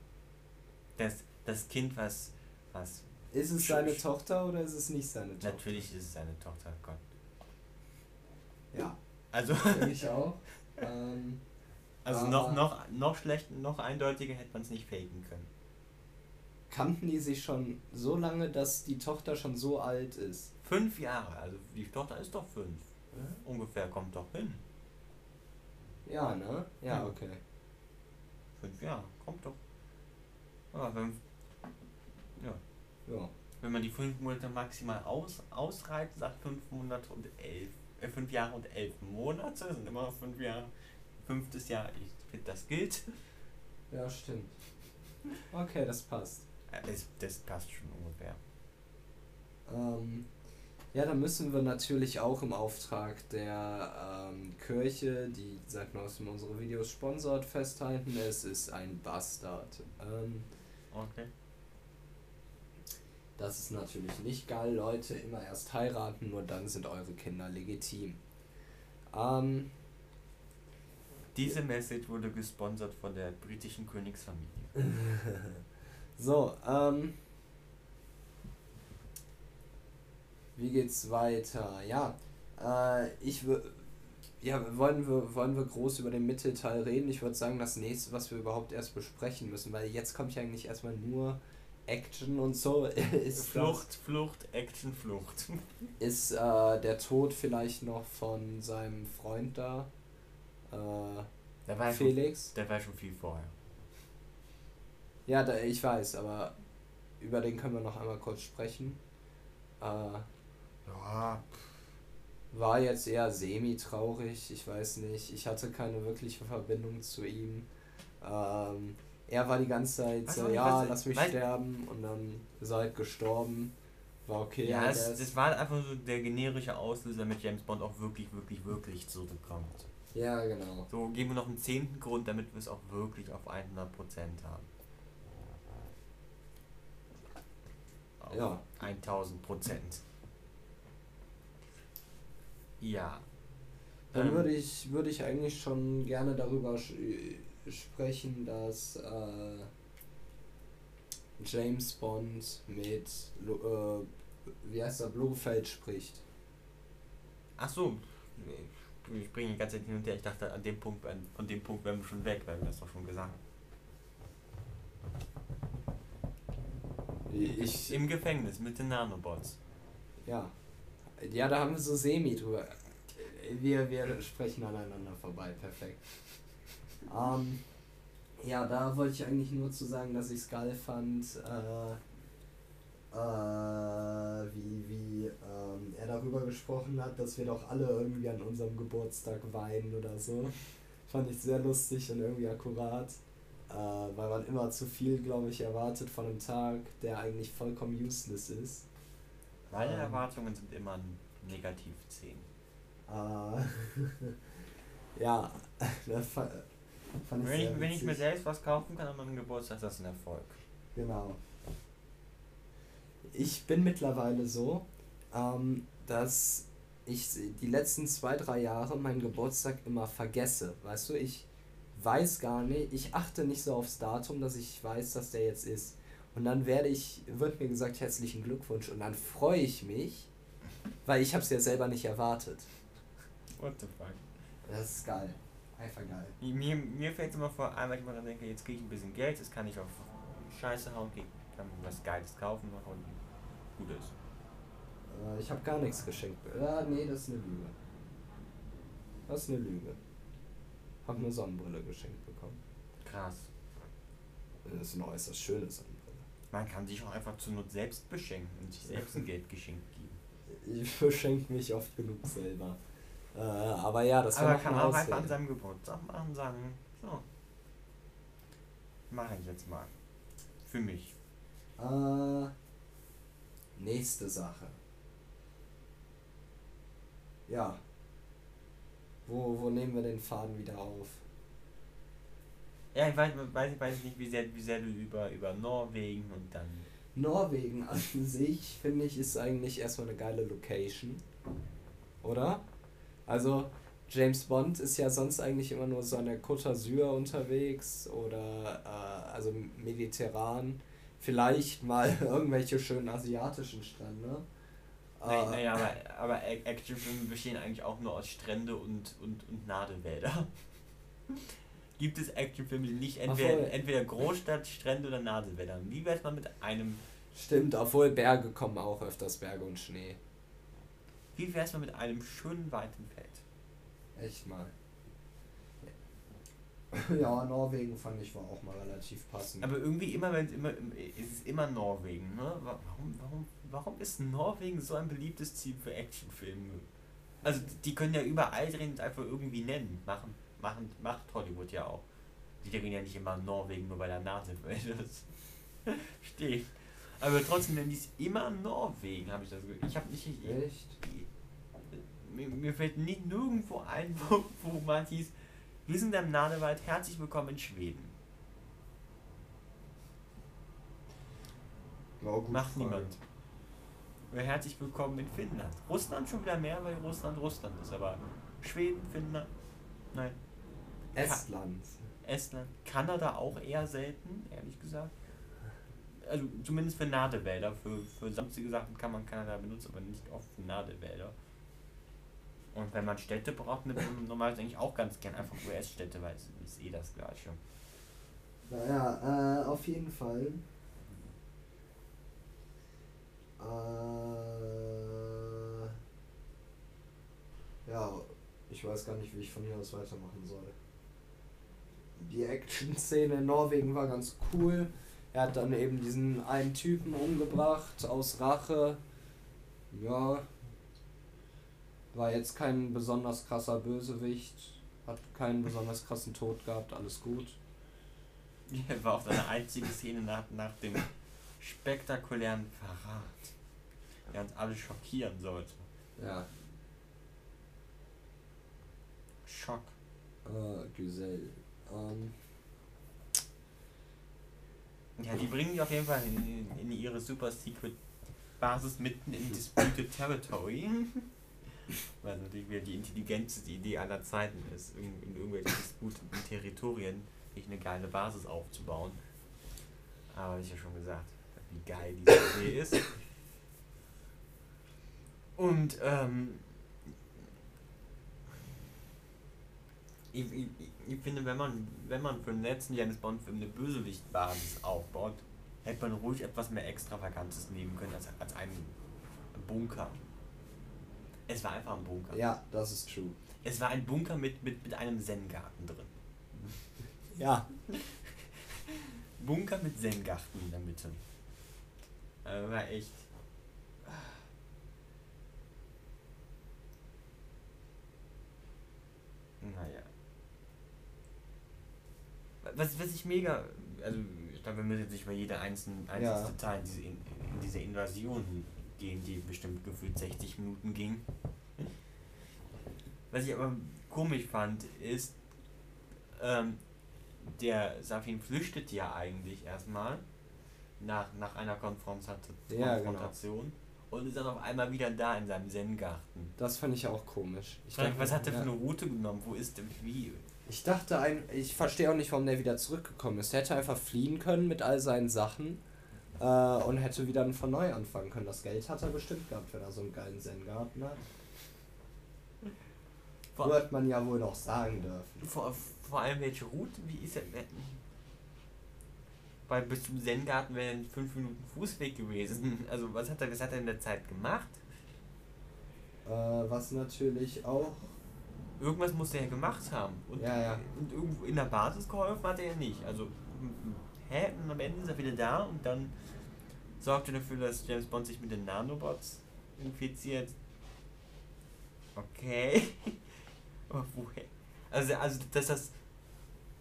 Das, das Kind, was, was Ist es seine Tochter oder ist es nicht seine Tochter? natürlich ist es seine Tochter, Gott. Ja, Also, ich auch. ähm, also noch, noch, noch schlecht, noch eindeutiger hätte man es nicht faken können. kannten die sich schon so lange, dass die Tochter schon so alt ist? Fünf Jahre, also die Tochter ist doch fünf. Ungefähr kommt doch hin. Ja, ne? Ja, okay. Fünf Jahre, kommt doch. Ja, wenn, ja. Ja. Wenn man die fünf Monate maximal aus, ausreizt, sagt fünf Monate und elf, äh, fünf Jahre und elf Monate, sind immer fünf Jahre. Fünftes Jahr, ich finde, das gilt. Ja, stimmt. Okay, das passt. Äh, Das, das passt schon ungefähr. Ähm, ja, dann müssen wir natürlich auch im Auftrag der ähm, Kirche, die seit neuestem unsere Videos sponsort, festhalten, es ist ein Bastard. Ähm, Okay. Das ist natürlich nicht geil, Leute. Immer erst heiraten, nur dann sind eure Kinder legitim. Ähm, Diese Message wurde gesponsert von der britischen Königsfamilie. so, ähm. Wie geht's weiter? Ja, äh, ich würde. Ja, wollen wir, wollen wir groß über den Mittelteil reden? Ich würde sagen, das nächste, was wir überhaupt erst besprechen müssen, weil jetzt kommt ja eigentlich erstmal nur Action und so. Ist Flucht, das, Flucht, Action, Flucht. Ist äh, der Tod vielleicht noch von seinem Freund da? Äh, der war Felix? Schon, der war schon viel vorher. Ja, da, ich weiß, aber über den können wir noch einmal kurz sprechen. Äh, ja war jetzt eher semi-traurig, ich weiß nicht. Ich hatte keine wirkliche Verbindung zu ihm. Ähm, er war die ganze Zeit so, ja, lass mich sterben und dann ist er halt gestorben. War okay. Ja, es, das war einfach so der generische Auslöser, mit James Bond auch wirklich, wirklich, wirklich zurückkommt. Ja, genau. So, geben wir noch einen zehnten Grund, damit wir es auch wirklich auf 100% haben. Auf ja. 1000 Prozent. Ja. Dann ähm, würde ich, würde ich eigentlich schon gerne darüber sprechen, dass äh, James Bond mit, äh, wie heißt er, Blofeld spricht. Ach so, ich bringe die ganze Zeit hin und her. Ich dachte, an dem Punkt, von dem Punkt wären wir schon weg, weil wir das doch schon gesagt haben. Ich, Im Gefängnis mit den Nanobots. Ja. Ja, da haben wir so semi drüber. Wir, wir sprechen aneinander vorbei, perfekt. Ähm, ja, da wollte ich eigentlich nur zu sagen, dass ich es geil fand, äh, äh, wie, wie ähm, er darüber gesprochen hat, dass wir doch alle irgendwie an unserem Geburtstag weinen oder so. Fand ich sehr lustig und irgendwie akkurat, äh, weil man immer zu viel, glaube ich, erwartet von einem Tag, der eigentlich vollkommen useless ist. Meine ähm, Erwartungen sind immer negativ 10. Äh, ja, das fand, fand ich wenn, ich, wenn ich mir selbst was kaufen kann an meinem Geburtstag, ist das ein Erfolg. Genau. Ich bin mittlerweile so, ähm, dass ich die letzten zwei, drei Jahre meinen Geburtstag immer vergesse. Weißt du, ich weiß gar nicht, ich achte nicht so aufs Datum, dass ich weiß, dass der jetzt ist. Und dann werde ich, wird mir gesagt, herzlichen Glückwunsch und dann freue ich mich, weil ich habe es ja selber nicht erwartet. What the fuck? Das ist geil. Einfach geil. Mir, mir fällt es immer vor, einmal ich mal dann denke, jetzt kriege ich ein bisschen Geld, das kann ich auf Scheiße hauen, kann mir was Geiles kaufen und gut ist. Äh, ich habe gar nichts geschenkt. Ah, nee, das ist eine Lüge. Das ist eine Lüge. Hab eine Sonnenbrille geschenkt bekommen. Krass. Das ist eine äußerst schöne Sonnenbrille. Man kann sich auch einfach zur Not selbst beschenken und sich selbst ein Geld geschenkt geben. Ich beschenke mich oft genug selber. Äh, aber ja, das kann man kann auch einfach an seinem Geburtstag machen und sagen, so. Mache ich jetzt mal. Für mich. Äh, nächste Sache. Ja. Wo, wo nehmen wir den Faden wieder auf? Ja, ich weiß, weiß, weiß nicht, wie sehr, wie sehr du über, über Norwegen und dann. Norwegen an sich, finde ich, ist eigentlich erstmal eine geile Location. Oder? Also, James Bond ist ja sonst eigentlich immer nur so an der Côte d'Azur unterwegs oder äh, also mediterran. Vielleicht mal irgendwelche schönen asiatischen Strände. Naja, äh, aber, aber Actionfilme bestehen eigentlich auch nur aus Strände und, und, und Nadelwälder. Gibt es Actionfilme, die nicht entweder, entweder Großstadt, Strände oder Nadelwälder? Wie wär's mal mit einem. Stimmt, obwohl Berge kommen auch öfters Berge und Schnee. Wie wär's mal mit einem schönen weiten Feld? Echt mal. Ja, Norwegen fand ich war auch mal relativ passend. Aber irgendwie immer, wenn es immer, ist es immer Norwegen, ne? Warum, warum, warum ist Norwegen so ein beliebtes Ziel für Actionfilme? Also die können ja überall drehen und einfach irgendwie nennen. Machen, machen, macht Hollywood ja auch. Die drehen ja nicht immer Norwegen, nur weil der Nase ist. Steht. Aber trotzdem nennen die es immer Norwegen, habe ich das Gefühl. Ich habe nicht. Echt? mir, mir fällt nicht nirgendwo ein, wo, wo man hieß, wir sind im Nadewald, herzlich willkommen in Schweden. Ja, Macht Frage. niemand. Herzlich willkommen in Finnland. Russland schon wieder mehr, weil Russland Russland ist, aber Schweden, Finnland, nein. Estland. Estland. Kanada auch eher selten, ehrlich gesagt. Also zumindest für Nadelwälder. Für, für sonstige Sachen kann man Kanada benutzen, aber nicht oft für Nadelwälder. Und wenn man Städte braucht, nimmt man normalerweise eigentlich auch ganz gern einfach US-Städte, weil es ist eh das gleiche. Naja, äh, auf jeden Fall. Äh, ja, ich weiß gar nicht, wie ich von hier aus weitermachen soll. Die Action-Szene in Norwegen war ganz cool. Er hat dann eben diesen einen Typen umgebracht aus Rache. Ja, war jetzt kein besonders krasser Bösewicht, hat keinen besonders krassen Tod gehabt, alles gut. Ja, war auch seine einzige Szene nach, nach dem spektakulären Verrat, der uns alle schockieren sollte. Ja. Schock. Äh, Giselle. Ähm. Ja, die bringen die auf jeden Fall in, in ihre Super Secret Basis mitten in Disputed Territory. Weil natürlich wieder die intelligenteste Idee aller Zeiten ist, in, in irgendwelchen disputeten Territorien sich eine geile Basis aufzubauen. Aber ich ja schon gesagt, wie geil diese Idee ist. Und ähm, ich, ich, ich finde, wenn man, wenn man für den letzten James Bond-Film eine Bösewichtbasis aufbaut, hätte man ruhig etwas mehr Extravagantes nehmen können als, als einen Bunker. Es war einfach ein Bunker. Ja, das ist true. Es war ein Bunker mit, mit, mit einem Zen-Garten drin. Ja. Bunker mit Zen-Garten in der Mitte. Äh, war echt. Naja. Was, was ich mega. Also, ich glaube, wir müssen jetzt nicht bei jeder einzelnen, einzelnen ja. Detail in diese, in, in diese Invasion gehen, die bestimmt gefühlt 60 Minuten ging. Was ich aber komisch fand, ist, ähm, der Safin flüchtet ja eigentlich erstmal nach, nach einer Konfrontation ja, genau. und ist dann auf einmal wieder da in seinem Zen-Garten. Das fand ich auch komisch. Ich dachte, was hat der ja. für eine Route genommen? Wo ist der? Wie? Ich dachte, ein, ich verstehe auch nicht, warum der wieder zurückgekommen ist. Der hätte einfach fliehen können mit all seinen Sachen äh, und hätte wieder von neu anfangen können. Das Geld hat er bestimmt gehabt, wenn er so einen geilen Zen-Garten hat. Vor Wird man ja wohl noch sagen dürfen. Vor, vor allem welche Route? Wie ist er? Weil bis zum Zen-Garten wären fünf Minuten Fußweg gewesen. Also was hat er, was hat er in der Zeit gemacht? Äh, was natürlich auch. Irgendwas muss er ja gemacht haben. Und, ja, ja. und irgendwo in der Basis geholfen hat er ja nicht. Also, hä? Und am Ende ist er wieder da und dann sorgte dafür, dass James Bond sich mit den Nanobots infiziert. Okay. Aber woher? Also, also dass das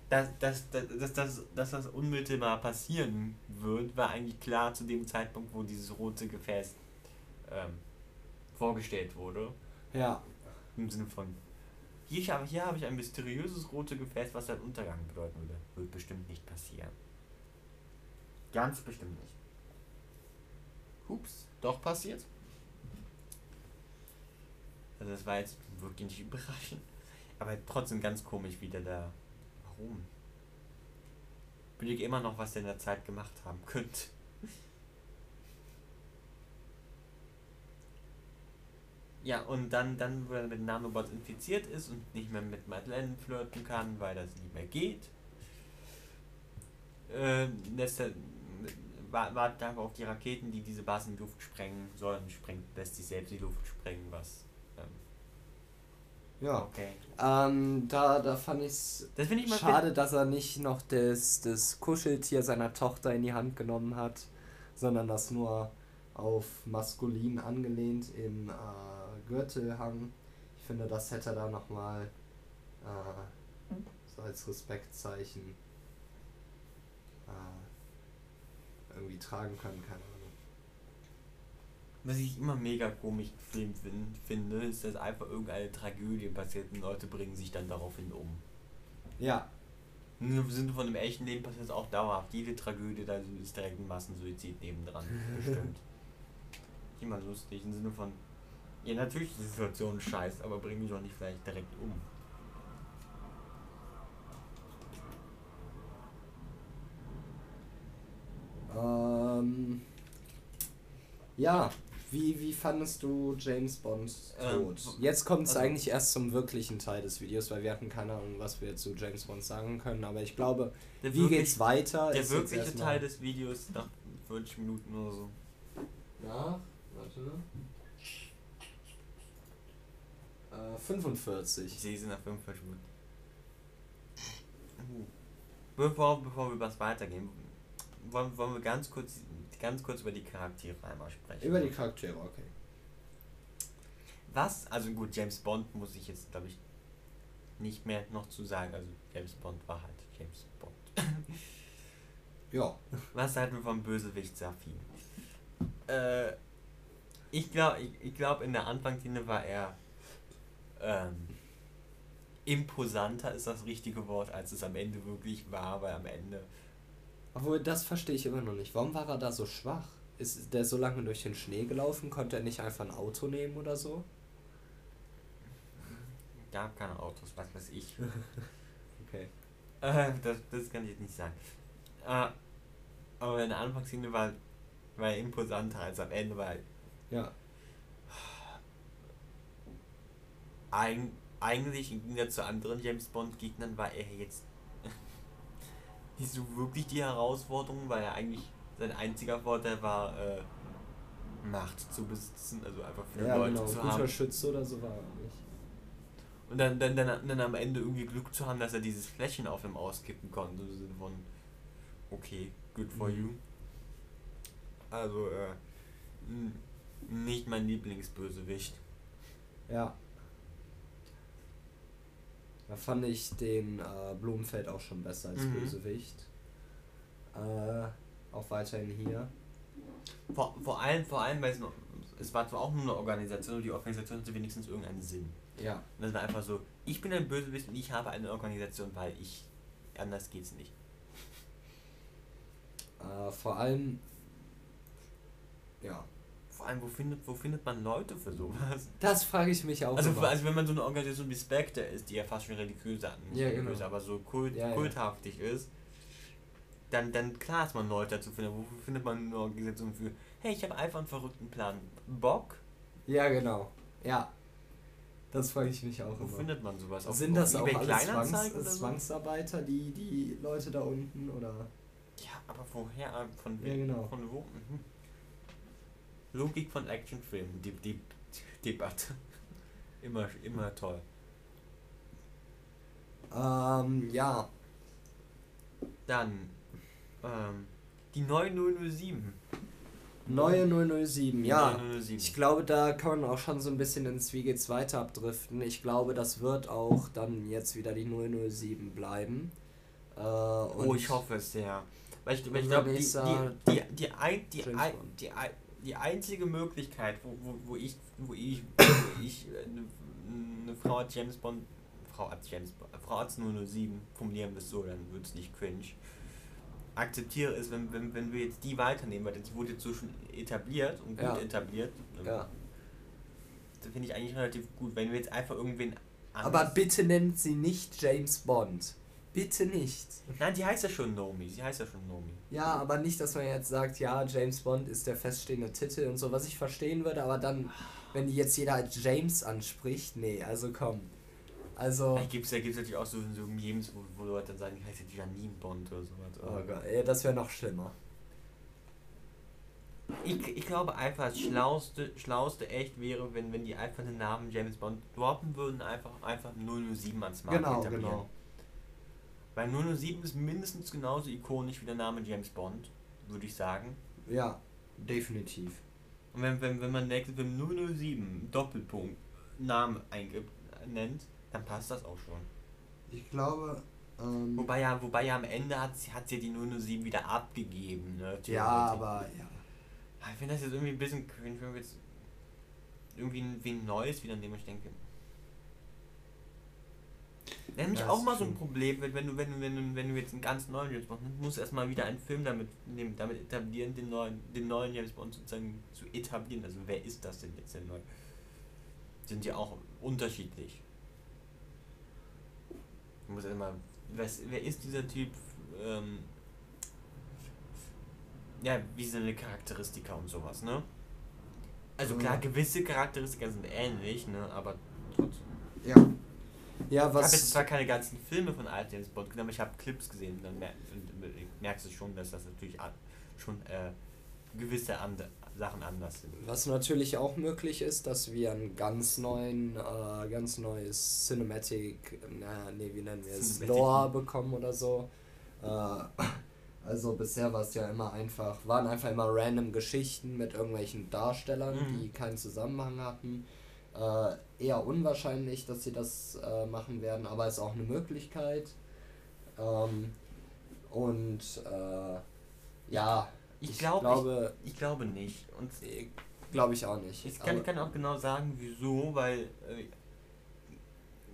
dass, dass, dass, dass, dass das unmittelbar passieren wird, war eigentlich klar zu dem Zeitpunkt, wo dieses rote Gefäß ähm, vorgestellt wurde. Ja. Im Sinne von, hier habe, hier habe ich ein mysteriöses rotes Gefäß, was ein Untergang bedeuten würde. Wird bestimmt nicht passieren. Ganz bestimmt nicht. Hups, doch passiert. Also das war jetzt wirklich nicht überraschend. Aber trotzdem ganz komisch, wie der da. Warum? Bin ich immer noch, was der in der Zeit gemacht haben könnte. Ja, und dann, dann, wo er mit Nanobots infiziert ist und nicht mehr mit Madeleine flirten kann, weil das nicht mehr geht, äh, lässt er wartet einfach auf die Raketen, die diese Basen in die Luft sprengen sollen, sprengt, lässt sich selbst in die Luft sprengen, was. Ähm, ja. Okay. Ähm, da, da fand ich's das ich schade, dass er nicht noch das, das Kuscheltier seiner Tochter in die Hand genommen hat, sondern das nur auf maskulin angelehnt im äh, Gürtel hang. Ich finde, das hätte er da nochmal äh, so als Respektzeichen irgendwie tragen können, keine Ahnung. Was ich immer mega komisch gefilmt finde, ist, dass einfach irgendeine Tragödie passiert und Leute bringen sich dann daraufhin um. Ja. Im Sinne von dem echten Leben passiert es auch dauerhaft. Jede Tragödie, da ist direkt ein Massensuizid nebendran. Bestimmt. Immer lustig, im Sinne von. Ja, natürlich ist die Situation scheiße, aber bring mich doch nicht vielleicht direkt um. Ähm, ja, wie, wie fandest du James Bond Ähm, tot? jetzt kommt es also- eigentlich erst zum wirklichen Teil des Videos, weil wir hatten keine Ahnung, was wir zu James Bond sagen können, aber ich glaube, wie wirklich- geht's weiter? Der wirkliche Teil des Videos nach 40 Minuten oder so. Ja, warte. Äh, 45. Ich sehe sie nach 45 Minuten. Uh. Bevor, bevor wir was weitergehen, wollen, wollen wir ganz kurz, ganz kurz über die Charaktere einmal sprechen. Über die Charaktere, okay. Was, also gut, James Bond muss ich jetzt, glaube ich, nicht mehr noch zu sagen. Also James Bond war halt James Bond. Ja. Was halten wir vom Bösewicht Safi? Äh, ich glaube, ich, ich glaub, in der Anfangsszene war er ähm, imposanter, ist das richtige Wort, als es am Ende wirklich war, weil am Ende. Obwohl, das verstehe ich immer noch nicht. Warum war er da so schwach? Ist der so lange durch den Schnee gelaufen? Konnte er nicht einfach ein Auto nehmen oder so? gab keine Autos, was weiß ich. Okay. Äh, das, das kann ich jetzt nicht sagen. Äh, aber in der Anfangsszene war, war er imposanter als am Ende, weil Ja. Eig eigentlich im Gegensatz zu anderen James Bond Gegnern war er jetzt nicht so wirklich die Herausforderung, weil er eigentlich sein einziger Vorteil war, äh, Macht zu besitzen, also einfach viele Ja, Leute genau. zu haben. Schütze oder so war er nicht. Und dann, dann, dann, dann am Ende irgendwie Glück zu haben, dass er dieses Fläschchen auf ihm auskippen konnte. Im Sinne von, okay, good for Mhm. you. Also, äh, n- nicht mein Lieblingsbösewicht. Ja. Da fand ich den äh, Blumenfeld auch schon besser als Mhm. Bösewicht. Äh, auch weiterhin hier. Vor, vor allem, vor allem, weil es, es war zwar auch nur eine Organisation, aber die Organisation hatte wenigstens irgendeinen Sinn. Ja. Und das war einfach so, ich bin ein Bösewicht und ich habe eine Organisation, weil ich, anders geht's nicht. Äh, vor allem. Ja. Vor allem, wo findet, wo findet man Leute für sowas? Das frage ich mich auch. Also, immer. also wenn man so eine Organisation wie Spectre ist, die ja fast schon religiös nicht Ja, religiös, genau. aber so kult, Ja, ja. kulthaftig ist, dann, dann klar ist man Leute dazu finden. Wofür findet man eine Organisation für, hey, ich habe einfach einen verrückten Plan. Bock? Ja, genau. Ja. Das frage ich mich auch Wo immer. findet man sowas? Auf- Sind auf das auch eBay alles Zwangs oder so? Zwangsarbeiter, die, die Leute da unten? Oder? Ja, aber woher? Von, Ja, genau. von wo? Mhm. Logik von Actionfilmen, die, die Debatte. Immer, immer toll. Ähm, ja. Dann, ähm, die neue 007. Neue 007, ja. 007. Ich glaube, da kann man auch schon so ein bisschen ins Wie geht's weiter abdriften. Ich glaube, das wird auch dann jetzt wieder die 007 bleiben. Äh, oh, ich hoffe es sehr. Weil ich, weil ich glaube, die, die, die, die, ein, die, ein, die, ein, die einzige Möglichkeit, wo, wo, wo ich, wo ich, wo ich äh, eine, eine Frau als James Bond, Frau als James Bond, Frau als 007, formulieren wir es so, dann wird es nicht cringe, akzeptiere ist, wenn, wenn, wenn wir jetzt die weiternehmen, weil die wurde jetzt so schon etabliert und gut Ja. etabliert. ähm, Ja. Das finde ich eigentlich relativ gut. Wenn wir jetzt einfach irgendwen Aber bitte nennt sie nicht James Bond. Bitte nicht. Nein, die heißt ja schon Nomi. Sie heißt ja schon Nomi. Ja, aber nicht, dass man jetzt sagt, ja, James Bond ist der feststehende Titel und so, was ich verstehen würde, aber dann, wenn die jetzt jeder als James anspricht, nee, also komm. Also, Da gibt es ja gibt's natürlich auch so, so Memes, wo, wo Leute dann sagen, die heißt ja Janine Bond oder sowas. oh Gott, ey, das wäre noch schlimmer. Ich, ich glaube einfach, das Schlauste, Schlauste echt wäre, wenn, wenn die einfach den Namen James Bond droppen würden, einfach, einfach 007 ans Markt Genau, etablieren. genau. Weil 007 ist mindestens genauso ikonisch wie der Name James Bond, würde ich sagen. Ja, definitiv. Und wenn, wenn, wenn man nächstes Film 007 Doppelpunkt Namen eingibt, nennt, dann passt das auch schon. Ich glaube, ähm, Wobei ja, wobei ja am Ende hat sie, hat sie die 007 wieder abgegeben, ne? ja, aber ja. Ich finde das jetzt irgendwie ein bisschen cringe, wenn wir jetzt irgendwie ein, wie ein Neues wieder nehmen. Ich denke, Nämlich Ja, auch mal so ein. Problem, wenn, wenn, du, wenn, du, wenn, du, wenn du jetzt einen ganz neuen James Bond nimmst, musst du erstmal wieder einen Film damit, nehmen, damit etablieren, den neuen, den neuen James Bond sozusagen zu etablieren. Also wer ist das denn jetzt der neue? Sind ja auch unterschiedlich. Du musst erstmal, wer, ist- wer ist dieser Typ? Ähm, ja, wie sind seine Charakteristika und sowas, ne? Also klar, Ja. gewisse Charakteristika sind ähnlich, ne? Aber trotzdem. Ja. Ja, Ich habe jetzt was. zwar keine ganzen Filme von Alt James Bond aber ich habe Clips gesehen und dann mer merkst du schon, dass das natürlich an schon äh, gewisse ande Sachen anders sind. Was natürlich auch möglich ist, dass wir einen ganz neuen, äh, ganz neues Cinematic, na, nee, wie nennen wir es. Lore bekommen oder so. Äh, also bisher war es ja immer einfach, waren einfach immer random Geschichten mit irgendwelchen Darstellern, Mhm. die keinen Zusammenhang hatten. Äh, eher unwahrscheinlich, dass sie das äh, machen werden, aber ist auch eine Möglichkeit. Ähm, und äh, ja, Ich, glaub, glaube, ich, ich glaube nicht. Und glaube ich auch nicht. ich kann, kann auch genau sagen, wieso, weil äh,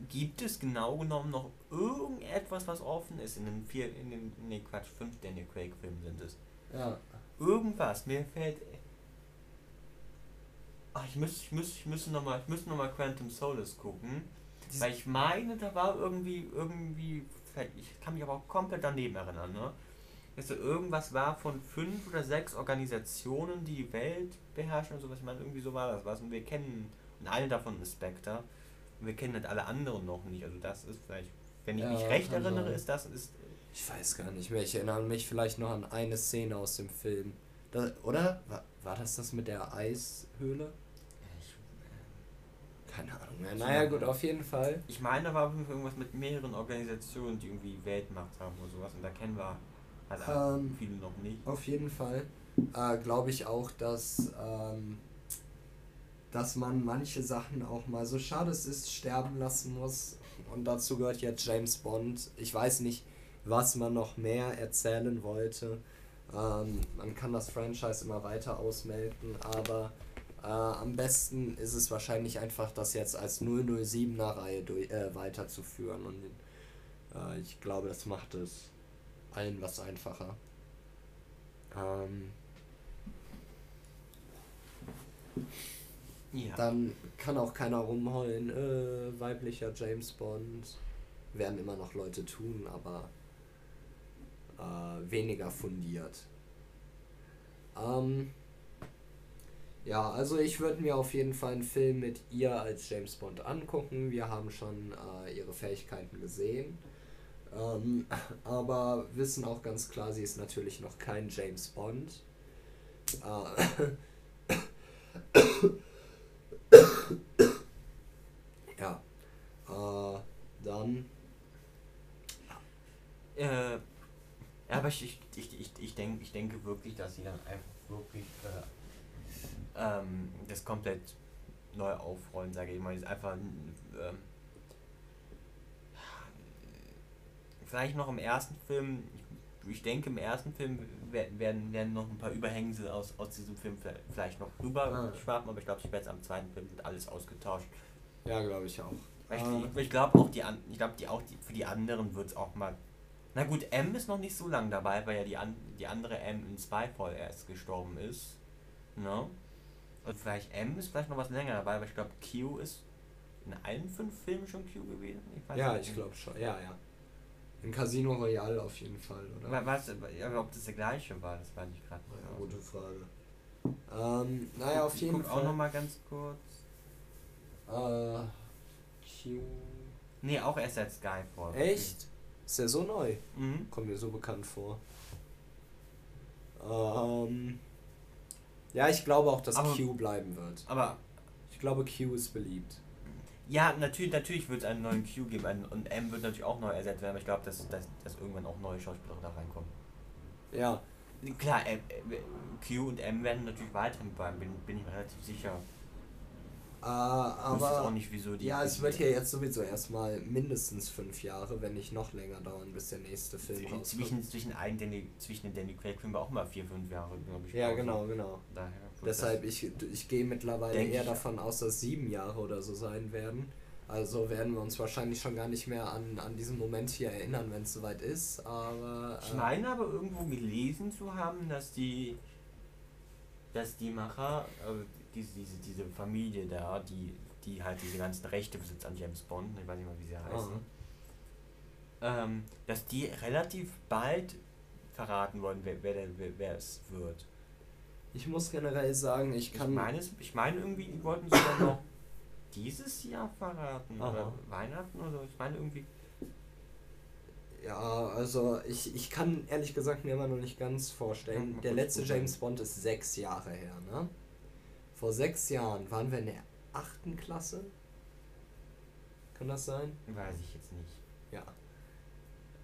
gibt es genau genommen noch irgendetwas, was offen ist in den vier, in den, nee Quatsch, fünf Daniel Craig Filmen sind es. ja. Irgendwas, mir fällt. Ach, ich müsste, ich müsste, ich müsste nochmal, ich müsste noch mal Quantum Solace gucken. Dies- Weil ich meine, da war irgendwie, irgendwie, ich kann mich aber auch komplett daneben erinnern, ne? Dass da irgendwas war von fünf oder sechs Organisationen, die die Welt beherrschen und sowas. Ich meine, irgendwie so war das was. Und wir kennen, und eine davon ist Spectre. Und wir kennen halt alle anderen noch nicht. Also das ist vielleicht, wenn ich Ja, mich recht erinnere, sein. ist das, ist, Ich weiß gar nicht mehr. Ich erinnere mich vielleicht noch an eine Szene aus dem Film. Da, oder? War, war das das mit der Eishöhle? Keine Ahnung mehr. Naja, gut, auf jeden Fall. Ich meine, da war irgendwas mit mehreren Organisationen, die irgendwie Weltmacht haben oder sowas. Und da kennen wir halt Ähm, viele noch nicht. Auf jeden Fall äh, glaube ich auch, dass, ähm, dass man manche Sachen auch mal, so schade es ist, sterben lassen muss. Und dazu gehört jetzt James Bond. Ich weiß nicht, was man noch mehr erzählen wollte. Ähm, man kann das Franchise immer weiter ausmelden, aber äh, am besten ist es wahrscheinlich einfach, das jetzt als 007er Reihe durch, äh, weiterzuführen. Und äh, ich glaube, das macht es allen was einfacher. Ähm, Ja. dann kann auch keiner rumheulen, äh, weiblicher James Bond. Werden immer noch Leute tun, aber äh, weniger fundiert. Ähm, ja, also ich würde mir auf jeden Fall einen Film mit ihr als James Bond angucken. Wir haben schon äh, ihre Fähigkeiten gesehen. Ähm, aber wissen auch ganz klar, sie ist natürlich noch kein James Bond. Äh, ja. Äh, dann. Äh, aber ich, ich, ich, ich, ich, denk, ich denke wirklich, dass sie dann einfach wirklich äh, ähm, das komplett neu aufrollen, sage ich mal. Ist einfach ähm, vielleicht noch im ersten Film, ich, ich denke im ersten Film wer- werden, werden noch ein paar Überhängse aus, aus diesem Film vielleicht- noch rüber Ah. schwappen, aber ich glaube, später am zweiten Film wird alles ausgetauscht. Ja, glaube ich auch. Ich, Äh, ich, ich glaube auch die an, ich glaube die auch die, für die anderen wird es auch mal. Na gut, M ist noch nicht so lang dabei, weil ja die an, die andere M in Spyfall erst gestorben ist. Ne? Und vielleicht M ist vielleicht noch was länger dabei, aber ich glaube Q ist in allen fünf Filmen schon Q gewesen. Ich weiß ja, nicht. ich glaube schon. Ja, ja. In Casino Royale auf jeden Fall, oder? Wa- Was, ja, ob das der gleiche war, das weiß ich gerade nicht. Ja, gute Frage. Ähm, naja, auf Ich jeden Fall. auch noch mal ganz kurz. Äh, Q. Nee, auch erst seit Skyfall. Echt? Ist ja so neu. Mhm. Kommt mir so bekannt vor. Ähm, ja, ich glaube auch, dass Aber- Q bleiben wird. Aber Ich glaube, Q ist beliebt. Ja, natürlich, natürlich wird es einen neuen Q geben einen, und M wird natürlich auch neu ersetzt werden, aber ich glaube, dass, dass, dass irgendwann auch neue Schauspieler da reinkommen. Ja, Klar, Q und M werden natürlich weiterhin bleiben, bin, bin ich mir relativ sicher. Äh, jetzt auch aber. nicht, wieso die. Ja, es wird ja jetzt sowieso erstmal mindestens fünf Jahre, wenn nicht noch länger dauern, bis der nächste Film zwischen, rauskommt. zwischen, zwischen, ein Danny, zwischen den Danny Craig-Filmen auch mal vier, fünf Jahre, glaube ich. Ja, genau, genau. Daher Deshalb, ich, ich gehe mittlerweile eher davon aus, dass sieben Jahre oder so sein werden. Also werden wir uns wahrscheinlich schon gar nicht mehr an, an diesen Moment hier erinnern, wenn es soweit ist. Aber. Ich meine aber irgendwo gelesen zu haben, dass die dass die Macher, also diese, diese, diese Familie da, die, die halt diese ganzen Rechte besitzt an James Bond, ich weiß nicht mal wie sie heißen, oh. ähm, dass die relativ bald verraten wollen, wer, wer, wer, wer es wird. Ich muss generell sagen, ich kann. Ich meine, ich meine irgendwie, die wollten sogar noch dieses Jahr verraten Aha. oder Weihnachten oder so. Ich meine irgendwie. Ja, also ich, ich kann ehrlich gesagt mir immer noch nicht ganz vorstellen. Ja, Der letzte James Bond ist sechs Jahre her, ne? Vor sechs Jahren waren wir in der achten Klasse. Kann das sein? Weiß ich jetzt nicht. Ja.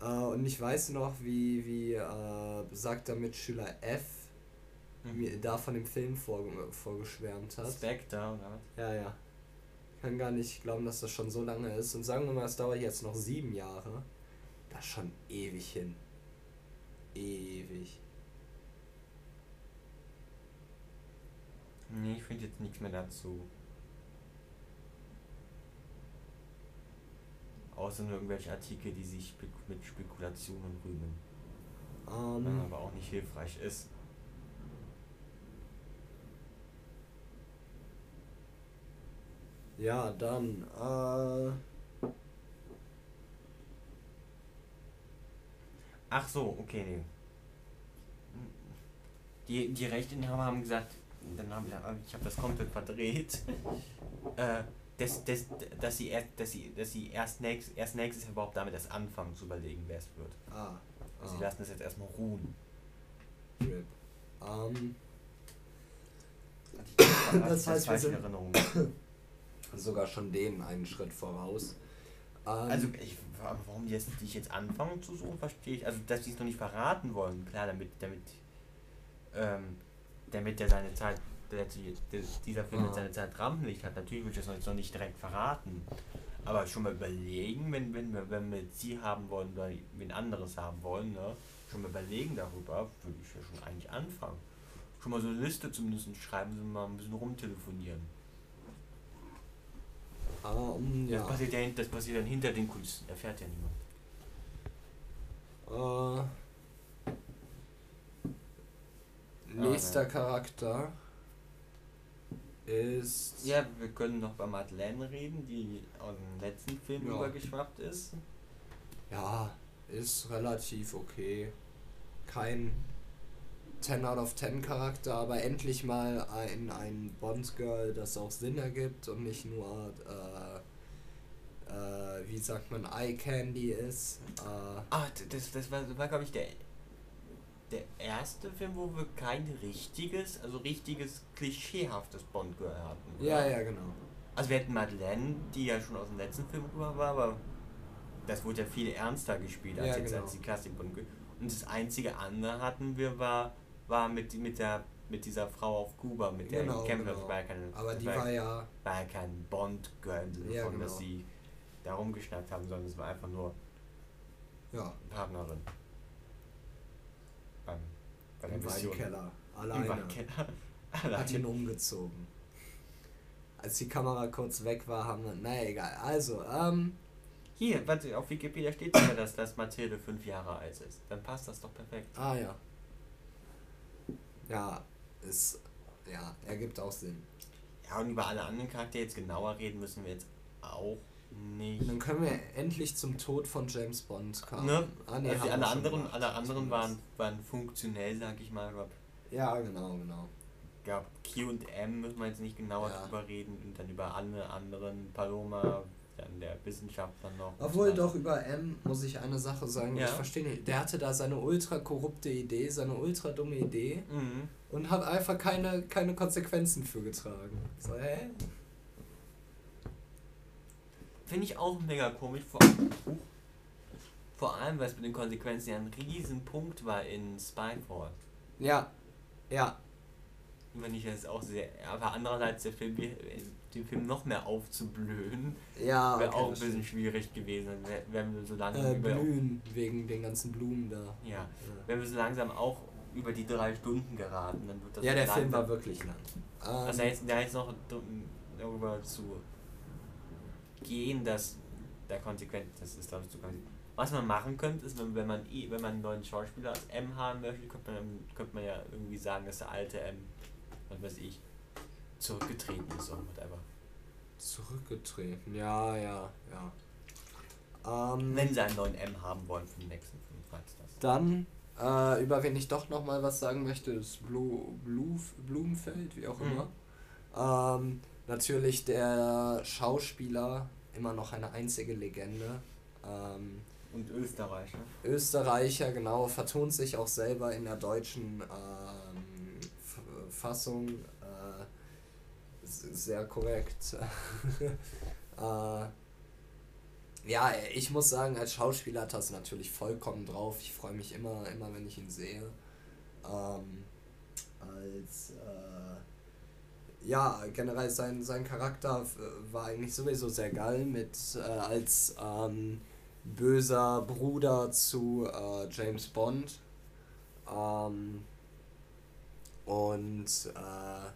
Äh, und ich weiß noch, wie, wie äh, besagter Mitschüler F mhm. mir da von dem Film vor, vorgeschwärmt hat. Spectre, oder? Ja, ja. Kann gar nicht glauben, dass das schon so lange ist. Und sagen wir mal, es dauert jetzt noch sieben Jahre. Das ist schon ewig hin. Ewig. Nee, ich finde jetzt nichts mehr dazu. Außer nur irgendwelche Artikel, die sich mit Spekulationen rühmen. Um, ähm. aber auch nicht hilfreich ist. Ja, dann. Äh Ach so, okay. Die, die Rechteinhaber haben gesagt, dann haben wir, ich habe das komplett verdreht, äh, dass, dass, dass, sie erst, dass, sie, dass sie erst, nächst, erst nächstes Jahr überhaupt damit erst anfangen zu überlegen, wer es wird. Ah. Also ah. Sie lassen das jetzt erstmal ruhen. Rip. Um, das heißt, wir sind sogar schon denen einen Schritt voraus. Um, also ich, warum die, jetzt, die jetzt anfangen zu suchen, verstehe ich. Also dass die es noch nicht verraten wollen, klar, damit, damit, ähm, damit der seine Zeit der, dieser Film ja. jetzt seine Zeit Rampenlicht hat, natürlich will ich das jetzt noch nicht direkt verraten. Aber schon mal überlegen, wenn, wenn, wir, wenn wir sie haben wollen oder wen anderes haben wollen, ne? schon mal überlegen darüber, würde ich ja schon eigentlich anfangen. Schon mal so eine Liste zumindest schreiben, sie mal ein bisschen rumtelefonieren. Um, ja. das, passiert ja, das passiert dann hinter den Kulissen, erfährt ja niemand. Uh, nächster ah, Charakter ist. Ja, wir können noch bei Madeleine reden, die aus dem letzten Film ja. übergeschwappt ist. Ja, ist relativ okay. Kein 10 out of 10 Charakter, aber endlich mal ein, ein Bond-Girl, das auch Sinn ergibt und nicht nur, äh, äh, wie sagt man, Eye Candy ist. Äh, ah, das, das war, war glaube ich, der der erste Film, wo wir kein richtiges, also richtiges klischeehaftes Bond-Girl hatten. Oder? Ja, ja, genau. Also wir hatten Madeleine, die ja schon aus dem letzten Film rüber war, aber das wurde ja viel ernster gespielt als ja, jetzt genau. als die Klassik Bond Girl. Und das einzige andere hatten wir war, war mit, mit der mit dieser Frau auf Kuba, mit der genau, Kämpfer, genau. war ja keine, aber die war, war, ja war ja kein Bond-Girl, ja, von genau. dass sie da rumgeschnackt haben, sondern es war einfach nur ja. Partnerin Im. Weinkeller. Alleine. Im Weinkeller. Alleine. Hat ihn umgezogen. Als die Kamera kurz weg war, haben wir. Naja, egal. Also, ähm. Hier, warte, auf Wikipedia steht ja, dass, dass Mathilde fünf Jahre alt ist. Dann passt das doch perfekt. Ah, ja. Ja, ist. Ja, ergibt auch Sinn. Ja, und über alle anderen Charaktere jetzt genauer reden müssen wir jetzt auch nicht. Dann können wir endlich zum Tod von James Bond kommen. Ne? Ah, nee, also alle anderen, alle anderen waren, waren funktionell, sag ich mal. Ja, genau, genau. Ja, Q und M müssen wir jetzt nicht genauer ja. drüber reden und dann über alle anderen, Paloma, dann der Wissenschaftler noch. Obwohl doch über M muss ich eine Sache sagen, ja. ich verstehe nicht. Der hatte da seine ultra korrupte Idee, seine ultra dumme Idee mhm. und hat einfach keine, keine Konsequenzen für getragen. So, hä? Finde ich auch mega komisch. Vor, vor allem, weil es mit den Konsequenzen ja ein Riesenpunkt war in Spyfall. Ja, ja. Wenn ich das auch sehr. Aber andererseits, der Film, den Film noch mehr aufzublühen, ja, wäre okay, auch ein bisschen stimmt. schwierig gewesen. Wenn wir so langsam. Äh, blühen, wegen den ganzen Blumen da. Ja. ja. Wenn wir so langsam auch über die drei Stunden geraten, dann wird das. Ja, der Film war wirklich lang. Also, jetzt, da jetzt noch darüber zu gehen, dass der konsequent, das ist glaube ich zu konsequent. Was man machen könnte, ist, wenn, wenn man wenn man einen neuen Schauspieler als M haben möchte, könnte man, könnte man ja irgendwie sagen, dass der alte M, was weiß ich, zurückgetreten ist oder whatever. Zurückgetreten, ja, ja, ja. Ähm, Wenn sie einen neuen M haben wollen für den nächsten Film, falls das. Dann, äh, über wen ich doch noch mal was sagen möchte, ist Blue, Blue, Blumenfeld, wie auch Mhm. immer. Ähm, natürlich der Schauspieler, immer noch eine einzige Legende. Ähm, Und Österreich, ne? Österreicher, genau, vertont sich auch selber in der deutschen ähm, Fassung. Äh, sehr korrekt. äh, ja, ich muss sagen, als Schauspieler hat das natürlich vollkommen drauf. Ich freue mich immer, immer, wenn ich ihn sehe. Ähm, als äh, ja, generell sein, sein Charakter äh, war eigentlich sowieso sehr geil mit äh, als ähm, böser Bruder zu äh, James Bond. Ähm, und äh,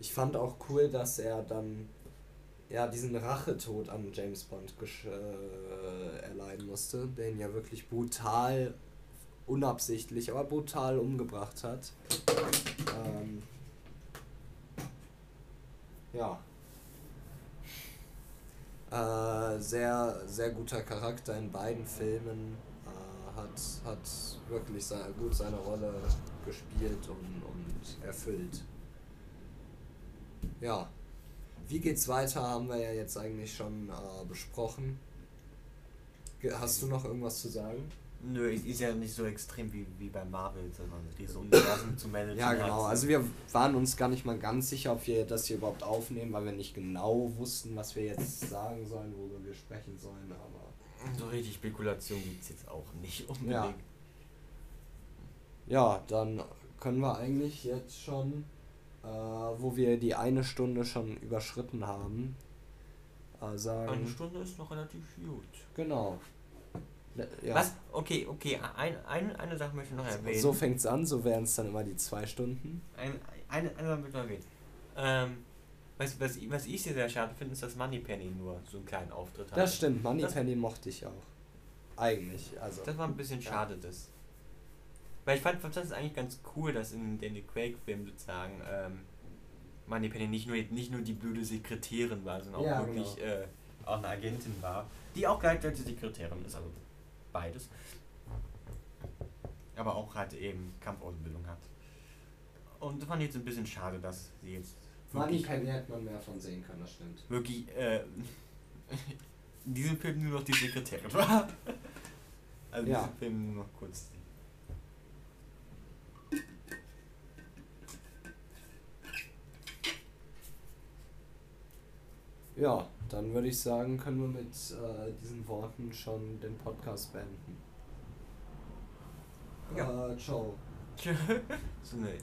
ich fand auch cool, dass er dann ja diesen Rachetod an James Bond äh, erleiden musste, der ihn ja wirklich brutal, unabsichtlich, aber brutal umgebracht hat. Ähm, ja. Äh, sehr, sehr guter Charakter in beiden Filmen. Äh, hat, hat wirklich sehr gut seine Rolle gespielt und, und erfüllt. Ja. Wie geht's weiter, haben wir ja jetzt eigentlich schon äh, besprochen. Ge- Hast du noch irgendwas zu sagen? Nö, ist ja nicht so extrem wie, wie bei Marvel, sondern dieses Universum zu managen. Ja, genau. Also wir waren uns gar nicht mal ganz sicher, ob wir das hier überhaupt aufnehmen, weil wir nicht genau wussten, was wir jetzt sagen sollen, worüber wir sprechen sollen, aber. So richtig Spekulation gibt es jetzt auch nicht unbedingt. Ja. Ja, dann können wir eigentlich jetzt schon, äh, wo wir die eine Stunde schon überschritten haben, äh, sagen. Eine Stunde ist noch relativ gut. Genau. Le- Ja. Was? Okay, okay, ein, ein, eine Sache möchte ich noch erwähnen. So fängt's an, so wären es dann immer die zwei Stunden. Ein, eine, eine Sache möchte ich noch erwähnen. Ähm, was, was, ich- was ich sehr, sehr schade finde, ist, dass Moneypenny nur so einen kleinen Auftritt hat. Das stimmt, Moneypenny mochte ich auch. Eigentlich, also. Das war ein bisschen Ja. schade, das. Weil ich fand, das ist eigentlich ganz cool, dass in den Quake-Filmen sozusagen ähm, Moneypenny nicht nur, nicht nur die blöde Sekretärin war, sondern auch Ja, wirklich genau. äh, auch eine Agentin war, die auch gleichzeitig Sekretärin ist, also beides. Aber auch halt eben Kampfausbildung hat. Und das fand ich jetzt ein bisschen schade, dass sie jetzt wirklich, Moneypenny hätte man mehr von sehen können, das stimmt. wirklich äh, in diesem Film nur noch die Sekretärin war. Also in Ja. diesem Film nur noch kurz. Ja, dann würde ich sagen, können wir mit äh, diesen Worten schon den Podcast beenden. Ja. Äh, ciao. so eine